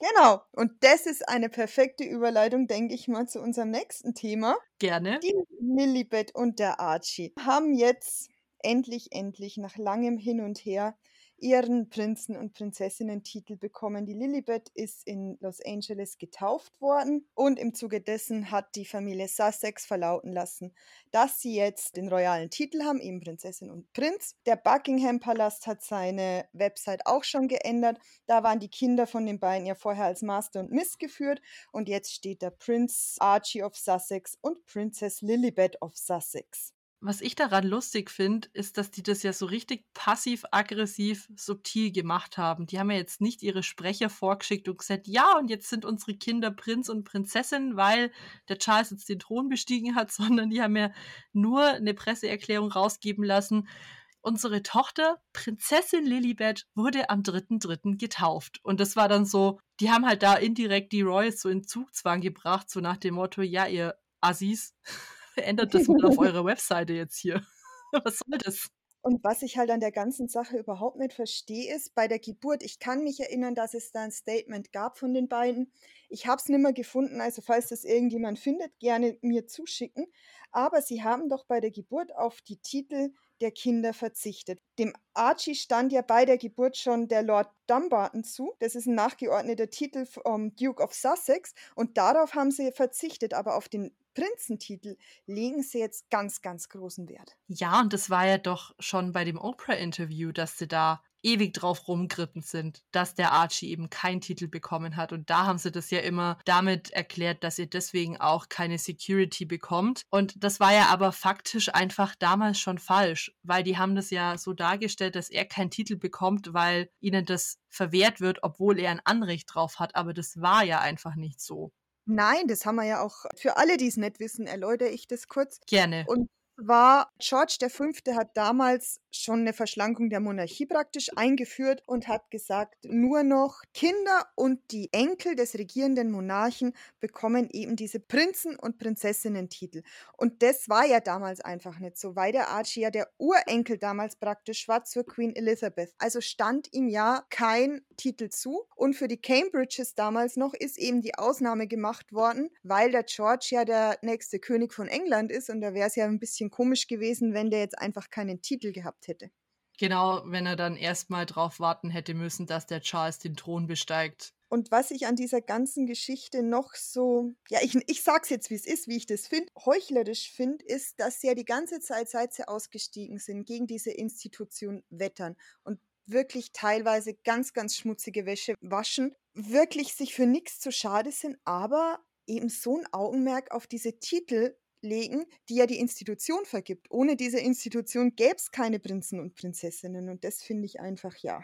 Genau. Und das ist eine perfekte Überleitung, denke ich mal, zu unserem nächsten Thema. Gerne. Die Lilibet und der Archie haben jetzt endlich, endlich nach langem Hin und Her ihren Prinzen- und Prinzessinnen-Titel bekommen. Die Lilibet ist in Los Angeles getauft worden und im Zuge dessen hat die Familie Sussex verlauten lassen, dass sie jetzt den royalen Titel haben, eben Prinzessin und Prinz. Der Buckingham Palast hat seine Website auch schon geändert. Da waren die Kinder von den beiden ja vorher als Master und Miss geführt und jetzt steht da Prince Archie of Sussex und Princess Lilibet of Sussex. Was ich daran lustig finde, ist, dass die das ja so richtig passiv-aggressiv subtil gemacht haben. Die haben ja jetzt nicht ihre Sprecher vorgeschickt und gesagt, ja, und jetzt sind unsere Kinder Prinz und Prinzessin, weil der Charles jetzt den Thron bestiegen hat, sondern die haben ja nur eine Presseerklärung rausgeben lassen. unsere Tochter, Prinzessin Lilibet, wurde am 3.3. getauft. Und das war dann so, die haben halt da indirekt die Royals so in Zugzwang gebracht, so nach dem Motto, ja, ihr Assis, ändert das mal auf eurer Webseite jetzt hier. Was soll das? Und was ich halt an der ganzen Sache überhaupt nicht verstehe, ist bei der Geburt, ich kann mich erinnern, dass es da ein Statement gab von den beiden. Ich habe es nicht mehr gefunden, also falls das irgendjemand findet, gerne mir zuschicken. Aber sie haben doch bei der Geburt auf die Titel der Kinder verzichtet. Dem Archie stand ja bei der Geburt schon der Lord Dumbarton zu. Das ist ein nachgeordneter Titel vom Duke of Sussex und darauf haben sie verzichtet, aber auf den Prinzentitel legen sie jetzt ganz, ganz großen Wert. Ja, und das war ja doch schon bei dem Oprah-Interview, dass sie da ewig drauf rumgeritten sind, dass der Archie eben keinen Titel bekommen hat. Und da haben sie das ja immer damit erklärt, dass ihr deswegen auch keine Security bekommt. Und das war ja aber faktisch einfach damals schon falsch, weil die haben das ja so dargestellt, dass er keinen Titel bekommt, weil ihnen das verwehrt wird, obwohl er ein Anrecht drauf hat. Aber das war ja einfach nicht so. Nein, das haben wir ja auch für alle, die es nicht wissen, erläutere ich das kurz. Gerne. Und war George V. hat damals schon eine Verschlankung der Monarchie praktisch eingeführt und hat gesagt, nur noch Kinder und die Enkel des regierenden Monarchen bekommen eben diese Prinzen- und Prinzessinnen-Titel. Und das war ja damals einfach nicht so, weil der Archie ja der Urenkel damals praktisch war zur Queen Elizabeth. Also stand ihm ja kein Titel zu. Und für die Cambridges damals noch ist eben die Ausnahme gemacht worden, weil der George ja der nächste König von England ist und da wäre es ja ein bisschen bisschen komisch gewesen, wenn der jetzt einfach keinen Titel gehabt hätte. Genau, wenn er dann erstmal drauf warten hätte müssen, dass der Charles den Thron besteigt. Und was ich an dieser ganzen Geschichte noch so, ja, ich, ich sag's jetzt, wie es ist, wie ich das finde, heuchlerisch finde, ist, dass sie ja die ganze Zeit, seit sie ausgestiegen sind, gegen diese Institution wettern und wirklich teilweise ganz, ganz schmutzige Wäsche waschen, wirklich sich für nichts zu schade sind, aber eben so ein Augenmerk auf diese Titel legen, die ja die Institution vergibt. Ohne diese Institution gäbe es keine Prinzen und Prinzessinnen. Und das finde ich einfach, ja,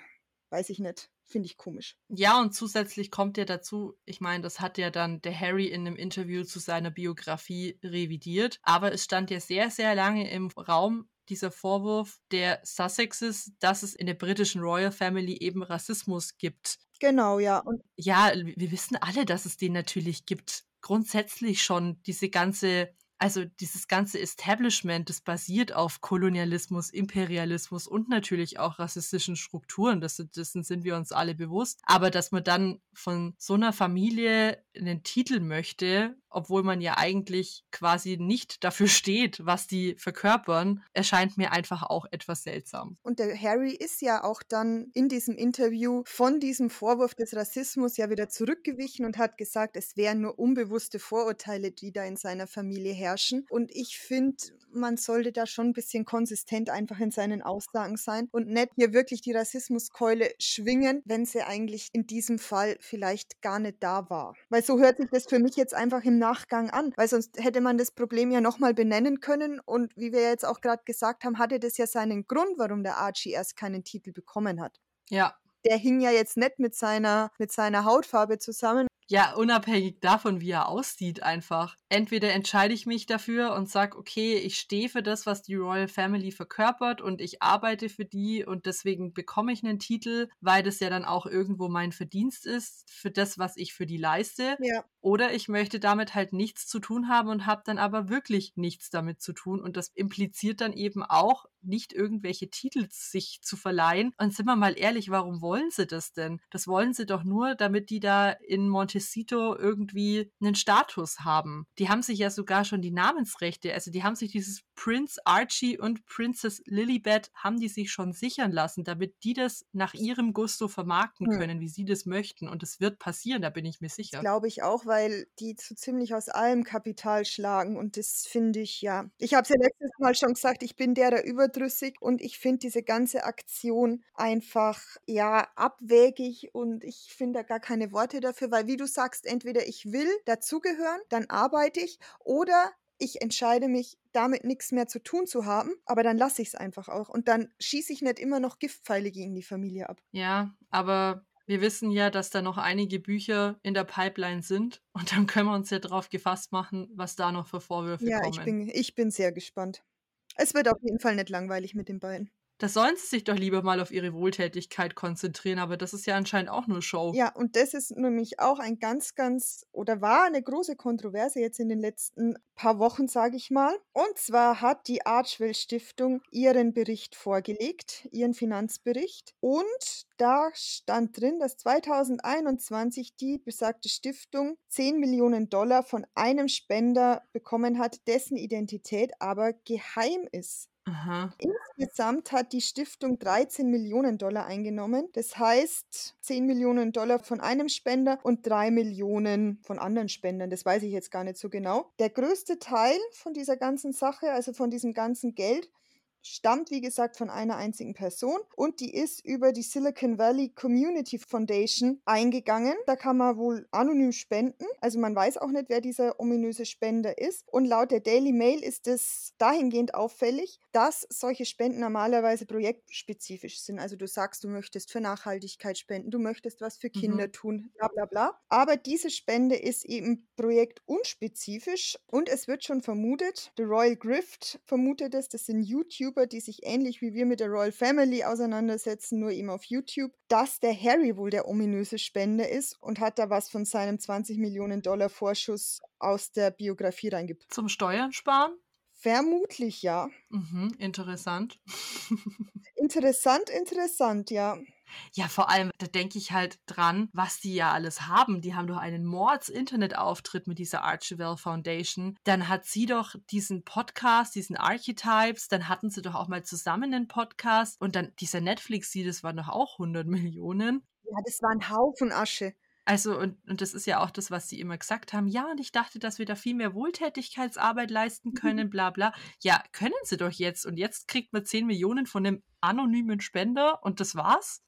weiß ich nicht. Finde ich komisch. Ja, und zusätzlich kommt ja dazu, ich meine, das hat ja dann der Harry in einem Interview zu seiner Biografie revidiert, aber es stand ja sehr, sehr lange im Raum, dieser Vorwurf der Sussexes, dass es in der britischen Royal Family eben Rassismus gibt. Genau, ja. Und ja, wir wissen alle, dass es den natürlich gibt. Grundsätzlich schon diese ganze also dieses ganze Establishment, das basiert auf Kolonialismus, Imperialismus und natürlich auch rassistischen Strukturen. Das, dessen sind wir uns alle bewusst. Aber dass man dann von so einer Familie einen Titel möchte, obwohl man ja eigentlich quasi nicht dafür steht, was die verkörpern, erscheint mir einfach auch etwas seltsam. Und der Harry ist ja auch dann in diesem Interview von diesem Vorwurf des Rassismus ja wieder zurückgewichen und hat gesagt, es wären nur unbewusste Vorurteile, die da in seiner Familie herrschen. Und ich finde, man sollte da schon ein bisschen konsistent einfach in seinen Aussagen sein und nicht hier wirklich die Rassismuskeule schwingen, wenn sie eigentlich in diesem Fall vielleicht gar nicht da war. Weil so hört sich das für mich jetzt einfach im Nachgang an, weil sonst hätte man das Problem ja nochmal benennen können und wie wir jetzt auch gerade gesagt haben, hatte das ja seinen Grund, warum der Archie erst keinen Titel bekommen hat. Ja. Der hing ja jetzt nicht mit seiner, mit seiner Hautfarbe zusammen, ja, unabhängig davon, wie er aussieht, einfach. Entweder entscheide ich mich dafür und sage, okay, ich stehe für das, was die Royal Family verkörpert und ich arbeite für die und deswegen bekomme ich einen Titel, weil das ja dann auch irgendwo mein Verdienst ist für das, was ich für die leiste. Ja. Oder ich möchte damit halt nichts zu tun haben und habe dann aber wirklich nichts damit zu tun. Und das impliziert dann eben auch, nicht irgendwelche Titel sich zu verleihen. Und sind wir mal ehrlich, warum wollen sie das denn? Das wollen sie doch nur, damit die da in Montecito irgendwie einen Status haben. Die haben sich ja sogar schon die Namensrechte, also die haben sich dieses Prince Archie und Princess Lilibet haben die sich schon sichern lassen, damit die das nach ihrem Gusto vermarkten hm. können, hm. wie sie das möchten. Und es wird passieren, da bin ich mir sicher. Glaube ich auch, weil die so ziemlich aus allem Kapital schlagen. Und das finde ich, ja. Ich habe es ja letztes Mal schon gesagt, ich bin der, der überdrüssig und ich finde diese ganze Aktion einfach, ja, abwägig und ich finde da gar keine Worte dafür, weil wie du sagst, entweder ich will dazugehören, dann arbeite ich oder ich entscheide mich, damit nichts mehr zu tun zu haben, aber dann lasse ich es einfach auch. Und dann schieße ich nicht immer noch Giftpfeile gegen die Familie ab. Ja, aber wir wissen ja, dass da noch einige Bücher in der Pipeline sind und dann können wir uns ja darauf gefasst machen, was da noch für Vorwürfe ja, kommen. Ja, ich bin, ich bin sehr gespannt. Es wird auf jeden Fall nicht langweilig mit den beiden. Da sollen sie sich doch lieber mal auf ihre Wohltätigkeit konzentrieren, aber das ist ja anscheinend auch nur Show. Ja, und das ist nämlich auch ein ganz, ganz oder war eine große Kontroverse jetzt in den letzten paar Wochen, sage ich mal. Und zwar hat die Archwell Stiftung ihren Bericht vorgelegt, ihren Finanzbericht. Und da stand drin, dass 2021 die besagte Stiftung 10 Millionen Dollar von einem Spender bekommen hat, dessen Identität aber geheim ist. Aha. Insgesamt hat die Stiftung 13 Millionen Dollar eingenommen. Das heißt 10 Millionen Dollar von einem Spender und 3 Millionen von anderen Spendern. Das weiß ich jetzt gar nicht so genau. Der größte Teil von dieser ganzen Sache, also von diesem ganzen Geld, stammt, wie gesagt, von einer einzigen Person und die ist über die Silicon Valley Community Foundation eingegangen. Da kann man wohl anonym spenden. Also man weiß auch nicht, wer dieser ominöse Spender ist. Und laut der Daily Mail ist es dahingehend auffällig, dass solche Spenden normalerweise projektspezifisch sind. Also du sagst, du möchtest für Nachhaltigkeit spenden, du möchtest was für Kinder Mhm. tun, bla bla bla. Aber diese Spende ist eben projektunspezifisch und es wird schon vermutet, The Royal Grift vermutet es, das sind YouTuber, die sich ähnlich wie wir mit der Royal Family auseinandersetzen, nur eben auf YouTube, dass der Harry wohl der ominöse Spender ist und hat da was von seinem 20 Millionen Dollar Vorschuss aus der Biografie reingebracht. Zum Steuern sparen? Vermutlich ja. Mhm, interessant. Interessant, interessant, ja. Ja, vor allem, da denke ich halt dran, was die ja alles haben. Die haben doch einen Mords-Internetauftritt mit dieser Archibald Foundation. Dann hat sie doch diesen Podcast, diesen Archetypes. Dann hatten sie doch auch mal zusammen einen Podcast. Und dann dieser Netflix-Deal, das waren doch auch 100 Millionen. Ja, das war ein Haufen Asche. Also, und, und das ist ja auch das, was sie immer gesagt haben. Ja, und ich dachte, dass wir da viel mehr Wohltätigkeitsarbeit leisten können, bla bla. Ja, können sie doch jetzt. Und jetzt kriegt man 10 Millionen von einem anonymen Spender und das war's?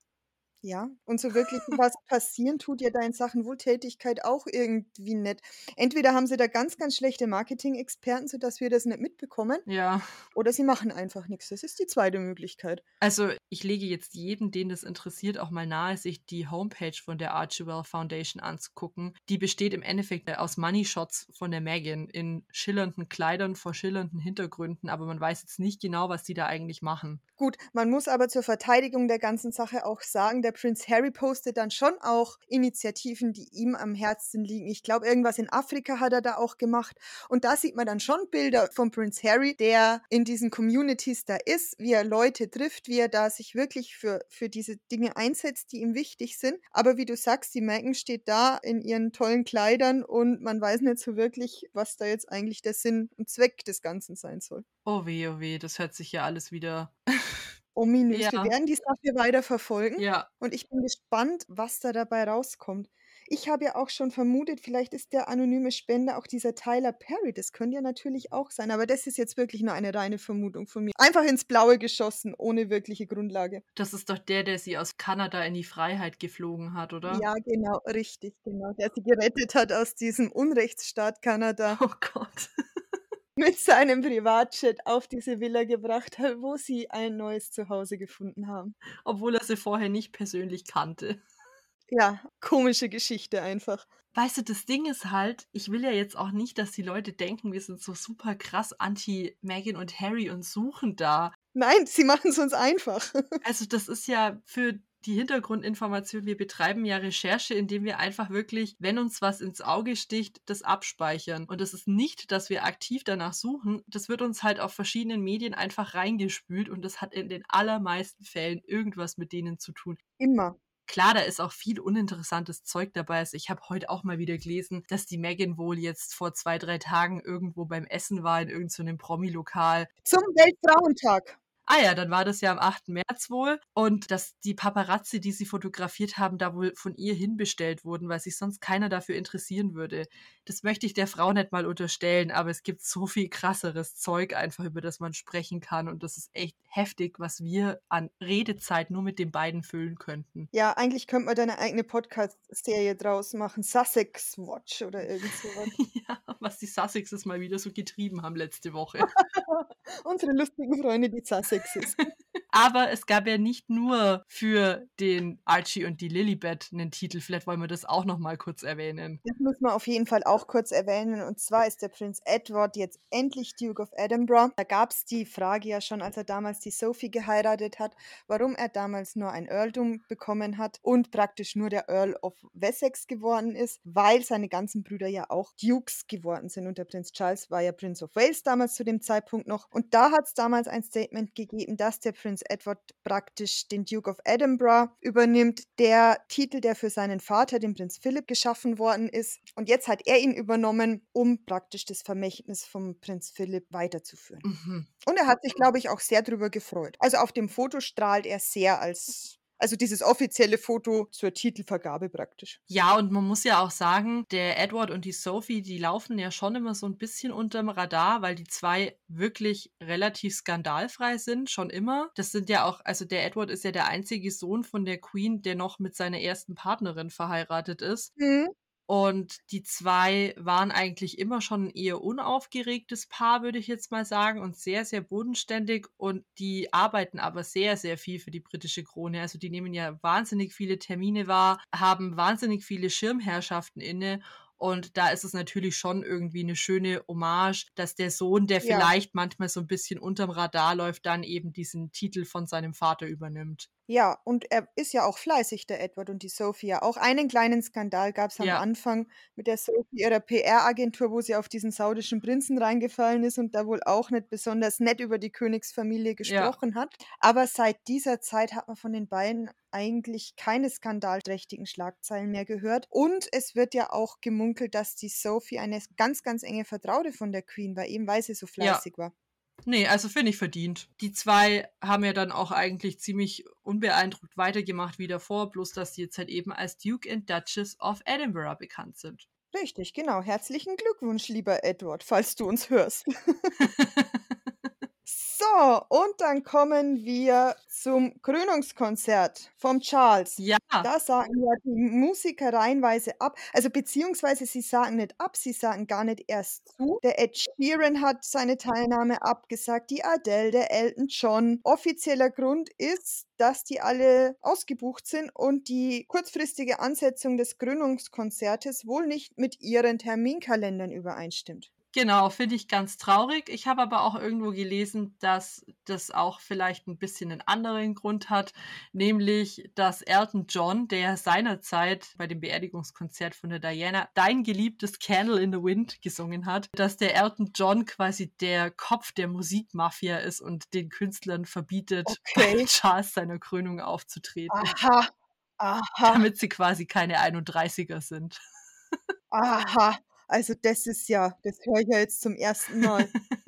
Ja, und so wirklich was passieren tut ja da in Sachen Wohltätigkeit auch irgendwie nicht. Entweder haben sie da ganz, ganz schlechte Marketing-Experten, sodass wir das nicht mitbekommen, Ja. oder sie machen einfach nichts. Das ist die zweite Möglichkeit. Also, ich lege jetzt jedem, den das interessiert, auch mal nahe, sich die Homepage von der Archibald Foundation anzugucken. Die besteht im Endeffekt aus Money Shots von der Megan in schillernden Kleidern vor schillernden Hintergründen, aber man weiß jetzt nicht genau, was die da eigentlich machen. Gut, man muss aber zur Verteidigung der ganzen Sache auch sagen, der Prinz Harry postet dann schon auch Initiativen, die ihm am Herzen liegen. Ich glaube, irgendwas in Afrika hat er da auch gemacht. Und da sieht man dann schon Bilder von Prinz Harry, der in diesen Communities da ist, wie er Leute trifft, wie er da sich wirklich für, für diese Dinge einsetzt, die ihm wichtig sind. Aber wie du sagst, die Megan steht da in ihren tollen Kleidern und man weiß nicht so wirklich, was da jetzt eigentlich der Sinn und Zweck des Ganzen sein soll. Oh weh, oh weh, das hört sich ja alles wieder. Ominös. Ja. Wir werden die Sache weiter verfolgen. Ja, Und ich bin gespannt, was da dabei rauskommt. Ich habe ja auch schon vermutet, vielleicht ist der anonyme Spender auch dieser Tyler Perry. Das könnte ja natürlich auch sein, aber das ist jetzt wirklich nur eine reine Vermutung von mir. Einfach ins Blaue geschossen, ohne wirkliche Grundlage. das ist doch der, der sie aus Kanada in die Freiheit geflogen hat, oder? Ja, genau, richtig, genau. Der sie gerettet hat aus diesem Unrechtsstaat Kanada, Oh Gott. Mit seinem Privatjet auf diese Villa gebracht hat, wo sie ein neues Zuhause gefunden haben. Obwohl er sie vorher nicht persönlich kannte. Ja, komische Geschichte einfach. Weißt du, das Ding ist halt, ich will ja jetzt auch nicht, dass die Leute denken, wir sind so super krass anti-Meghan und Harry und suchen da. Nein, sie machen es uns einfach. Also das ist ja für die Hintergrundinformation, wir betreiben ja Recherche, indem wir einfach wirklich, wenn uns was ins Auge sticht, das abspeichern. Und das ist nicht, dass wir aktiv danach suchen. Das wird uns halt auf verschiedenen Medien einfach reingespült und das hat in den allermeisten Fällen irgendwas mit denen zu tun. Immer. Klar, da ist auch viel uninteressantes Zeug dabei. Also ich habe heute auch mal wieder gelesen, dass die Megan wohl jetzt vor zwei, drei Tagen irgendwo beim Essen war in irgendeinem Promi-Lokal. Zum Weltfrauentag. Ah ja, dann war das ja am 8. März wohl. Und dass die Paparazzi, die sie fotografiert haben, da wohl von ihr hinbestellt wurden, weil sich sonst keiner dafür interessieren würde. Das möchte ich der Frau nicht mal unterstellen, aber es gibt so viel krasseres Zeug einfach, über das man sprechen kann. Und das ist echt heftig, was wir an Redezeit nur mit den beiden füllen könnten. Ja, eigentlich könnte man da eine eigene Podcast-Serie draus machen. Sussex Watch oder irgend sowas. Ja, was die Sussexes mal wieder so getrieben haben letzte Woche. Unsere lustigen Freunde, die Sussexes. Aber es gab ja nicht nur für den Archie und die Lilibet einen Titel. Vielleicht wollen wir das auch noch mal kurz erwähnen. Das muss man auf jeden Fall auch kurz erwähnen. Und zwar ist der Prinz Edward jetzt endlich Duke of Edinburgh. Da gab es die Frage ja schon, als er damals die Sophie geheiratet hat, warum er damals nur ein Earldom bekommen hat und praktisch nur der Earl of Wessex geworden ist, weil seine ganzen Brüder ja auch Dukes geworden sind. Und der Prinz Charles war ja Prince of Wales damals zu dem Zeitpunkt noch. Und da hat es damals ein Statement gegeben, dass der Prinz Edward praktisch den Duke of Edinburgh übernimmt, der Titel, der für seinen Vater, den Prinz Philipp, geschaffen worden ist. Und jetzt hat er ihn übernommen, um praktisch das Vermächtnis vom Prinz Philipp weiterzuführen. Mhm. Und er hat sich, glaube ich, auch sehr darüber gefreut. Also auf dem Foto strahlt er sehr als also dieses offizielle Foto zur Titelvergabe praktisch. Ja, und man muss ja auch sagen, der Edward und die Sophie, die laufen ja schon immer so ein bisschen unterm Radar, weil die zwei wirklich relativ skandalfrei sind, schon immer. Das sind ja auch, also der Edward ist ja der einzige Sohn von der Queen, der noch mit seiner ersten Partnerin verheiratet ist. Mhm. Und die zwei waren eigentlich immer schon ein eher unaufgeregtes Paar, würde ich jetzt mal sagen, und sehr, sehr bodenständig. Und die arbeiten aber sehr, sehr viel für die britische Krone. Also die nehmen ja wahnsinnig viele Termine wahr, haben wahnsinnig viele Schirmherrschaften inne. Und da ist es natürlich schon irgendwie eine schöne Hommage, dass der Sohn, der Ja. vielleicht manchmal so ein bisschen unterm Radar läuft, dann eben diesen Titel von seinem Vater übernimmt. Ja, und er ist ja auch fleißig, der Edward und die Sophie ja auch. Einen kleinen Skandal gab es am Ja. Anfang mit der Sophie, ihrer PR-Agentur, wo sie auf diesen saudischen Prinzen reingefallen ist und da wohl auch nicht besonders nett über die Königsfamilie gesprochen hat. Aber seit dieser Zeit hat man von den beiden eigentlich keine skandalträchtigen Schlagzeilen mehr gehört. Und es wird ja auch gemunkelt, dass die Sophie eine ganz, ganz enge Vertraute von der Queen war, eben weil sie so Ja. fleißig war. Nee, also finde ich verdient. Die zwei haben ja dann auch eigentlich ziemlich unbeeindruckt weitergemacht wie davor, bloß dass sie jetzt halt eben als Duke and Duchess of Edinburgh bekannt sind. Richtig, genau. Herzlichen Glückwunsch, lieber Edward, falls du uns hörst. So, und dann kommen wir zum Krönungskonzert vom Charles. ja, Da sagen ja die Musiker reihenweise ab. Also beziehungsweise sie sagen nicht ab, sie sagen gar nicht erst zu. Der Ed Sheeran hat seine Teilnahme abgesagt, die Adele, der Elton John. Offizieller Grund ist, dass die alle ausgebucht sind und die kurzfristige Ansetzung des Krönungskonzertes wohl nicht mit ihren Terminkalendern übereinstimmt. Genau, finde ich ganz traurig. Ich habe aber auch irgendwo gelesen, dass das auch vielleicht ein bisschen einen anderen Grund hat, nämlich dass Elton John, der seinerzeit bei dem Beerdigungskonzert von der Diana Dein geliebtes Candle in the Wind gesungen hat, dass der Elton John quasi der Kopf der Musikmafia ist und den Künstlern verbietet, bei Okay. Charles seiner Krönung aufzutreten, Aha, aha, damit sie quasi keine 31er sind. aha. Also das ist ja, das höre ich ja jetzt zum ersten Mal.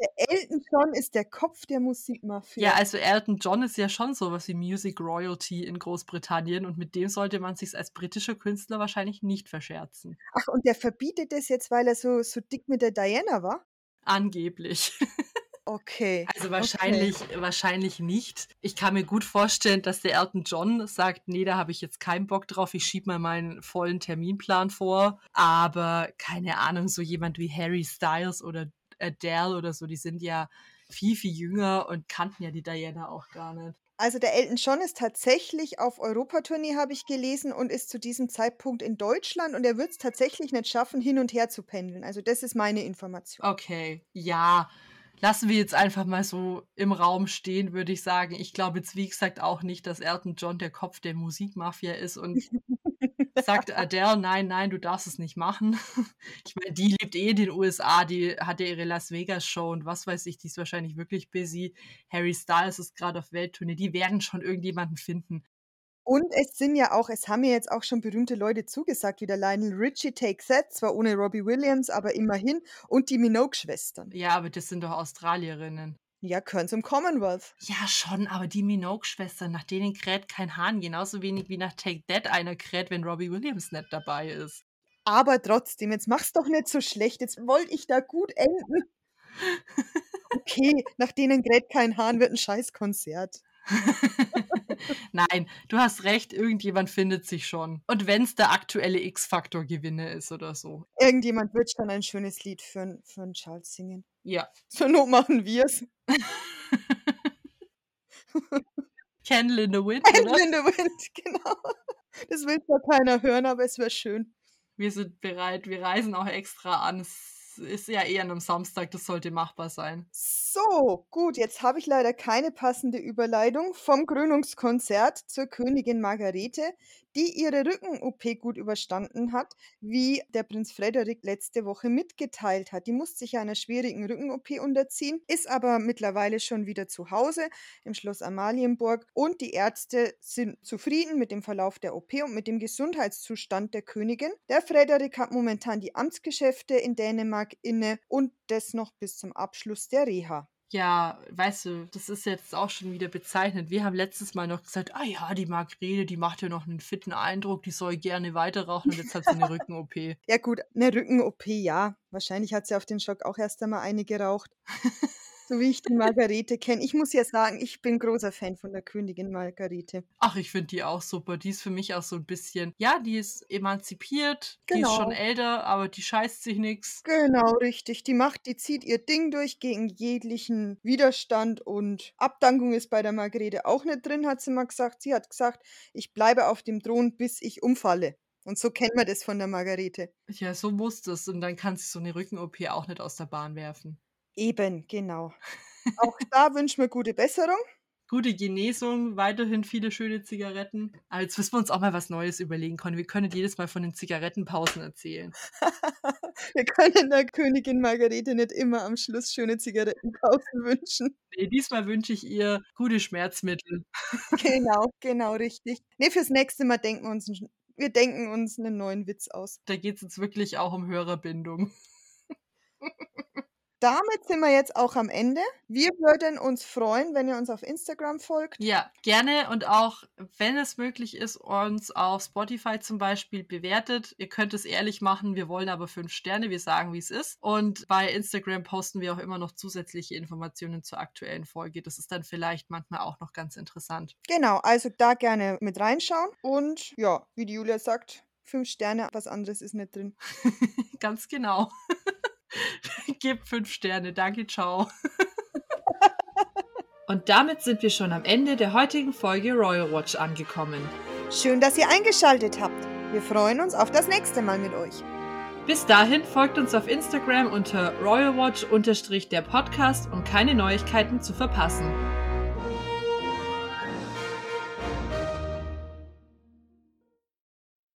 Der Elton John ist der Kopf der Ja, Musikmafia. also Elton John ist ja schon sowas wie Music Royalty in Großbritannien und mit dem sollte man sich als britischer Künstler wahrscheinlich nicht verscherzen. Ach, und der verbietet es jetzt, weil er so, so dick mit der Diana war? Angeblich. Okay. Also Okay. wahrscheinlich, wahrscheinlich nicht. Ich kann mir gut vorstellen, dass der Elton John sagt, nee, da habe ich jetzt keinen Bock drauf, ich schiebe mal meinen vollen Terminplan vor. Aber keine Ahnung, so jemand wie Harry Styles oder Adele oder so, die sind ja viel, viel jünger und kannten ja die Diana auch gar nicht. Also der Elton John ist tatsächlich auf Europatournee, habe ich gelesen, und ist zu diesem Zeitpunkt in Deutschland und er wird es tatsächlich nicht schaffen, hin und her zu pendeln. Also das ist meine Information. Okay, ja. Lassen wir jetzt einfach mal so im Raum stehen, würde ich sagen. Ich glaube jetzt, wie gesagt, auch nicht, dass Elton John der Kopf der Musikmafia ist und sagt Adele, nein, nein, du darfst es nicht machen. Ich meine, die lebt eh in den USA, die hat ja ihre Las Vegas Show und was weiß ich, die ist wahrscheinlich wirklich busy. Harry Styles ist gerade auf Welttournee, die werden schon irgendjemanden finden. Und es sind ja auch, es haben ja jetzt auch schon berühmte Leute zugesagt, wie der Lionel Richie Take That, zwar ohne Robbie Williams, aber immerhin, und die Minogue-Schwestern. Ja, aber das sind doch Australierinnen. Ja, gehören zum Commonwealth. Ja, schon, aber die Minogue-Schwestern, nach denen kräht kein Hahn, genauso wenig wie nach Take That einer kräht, wenn Robbie Williams nicht dabei ist. Aber trotzdem, jetzt mach's doch nicht so schlecht. Jetzt wollte ich da gut enden. Okay, nach denen gräbt kein Hahn, wird ein Scheißkonzert. Nein, du hast recht, irgendjemand findet sich schon. Und wenn es der aktuelle X-Faktor-Gewinner ist oder so. Irgendjemand wird schon ein schönes Lied für, für einen Charles singen. Ja. Zur Not machen wir's. Candle in the Wind, Candle oder? in the Wind, genau. Das will zwar keiner hören, aber es wäre schön. Wir sind bereit. Wir reisen auch extra an. Es ist ja eher an 'nem Samstag, das sollte machbar sein. So, gut, jetzt habe ich leider keine passende Überleitung vom Krönungskonzert zur Königin Margarete, die ihre Rücken-OP gut überstanden hat, wie der Prinz Frederik letzte Woche mitgeteilt hat. Die musste sich einer schwierigen Rücken-OP unterziehen, ist aber mittlerweile schon wieder zu Hause im Schloss Amalienburg und die Ärzte sind zufrieden mit dem Verlauf der OP und mit dem Gesundheitszustand der Königin. Der Frederik hat momentan die Amtsgeschäfte in Dänemark inne und das noch bis zum Abschluss der Reha. Ja, weißt du, das ist jetzt auch schon wieder bezeichnend. Wir haben letztes Mal noch gesagt: „Ah ja, die Margarete, die macht ja noch 'nen fitten Eindruck, die soll gerne weiter rauchen“ und jetzt hat sie 'ne Rücken-OP. Ja gut, 'ne Rücken-OP, ja. Wahrscheinlich hat sie auf den Schock auch erst einmal eine geraucht. So wie ich die Margarete kenne. Ich muss ja sagen, ich bin großer Fan von der Königin Margarete. Ach, ich finde die auch super. Die ist für mich auch so 'n bisschen ja, die ist emanzipiert, die ist schon Genau. älter, aber die scheißt sich nix. Genau, richtig. Die macht die zieht ihr Ding durch gegen jeglichen Widerstand und Abdankung ist bei der Margarete auch nicht drin, hat sie mal gesagt. Sie hat gesagt: „Ich bleibe auf dem Thron, bis ich umfalle.“ Und so kennt man das von der Margarete. Ja, so muss das und dann kann sie so 'ne Rücken-OP auch nicht aus der Bahn werfen. Eben, genau. Auch da wünschen wir gute Besserung. Gute Genesung, weiterhin viele schöne Zigaretten. Aber jetzt müssen wir uns auch mal was Neues überlegen, Conny. Wir können jedes Mal von den Zigarettenpausen erzählen. Wir können der Königin Margarete nicht immer am Schluss schöne Zigarettenpausen wünschen. Ne, diesmal wünsche ich ihr gute Schmerzmittel. Genau, genau richtig. Ne, fürs nächste Mal denken wir uns wir denken uns 'nen neuen Witz aus. Da geht's jetzt wirklich auch um Hörerbindung. Damit sind wir jetzt auch am Ende. Wir würden uns freuen, wenn ihr uns auf Instagram folgt. Ja, gerne und auch, wenn es möglich ist, uns auf Spotify zum Beispiel bewertet. Ihr könnt es ehrlich machen, wir wollen aber 5 Sterne, wir sagen, wie's ist. Und bei Instagram posten wir auch immer noch zusätzliche Informationen zur aktuellen Folge. Das ist dann vielleicht manchmal auch noch ganz interessant. Genau, also da gerne mit reinschauen und ja, wie die Julia sagt, 5 Sterne, was anderes ist nicht drin. Ganz genau. Gebt 5 Sterne. Danke, tschau. Und damit sind wir schon am Ende der heutigen Folge Royal Watch angekommen. Schön, dass ihr eingeschaltet habt. Wir freuen uns auf das nächste Mal mit euch. Bis dahin folgt uns auf Instagram unter royalwatch der Podcast, um keine Neuigkeiten zu verpassen.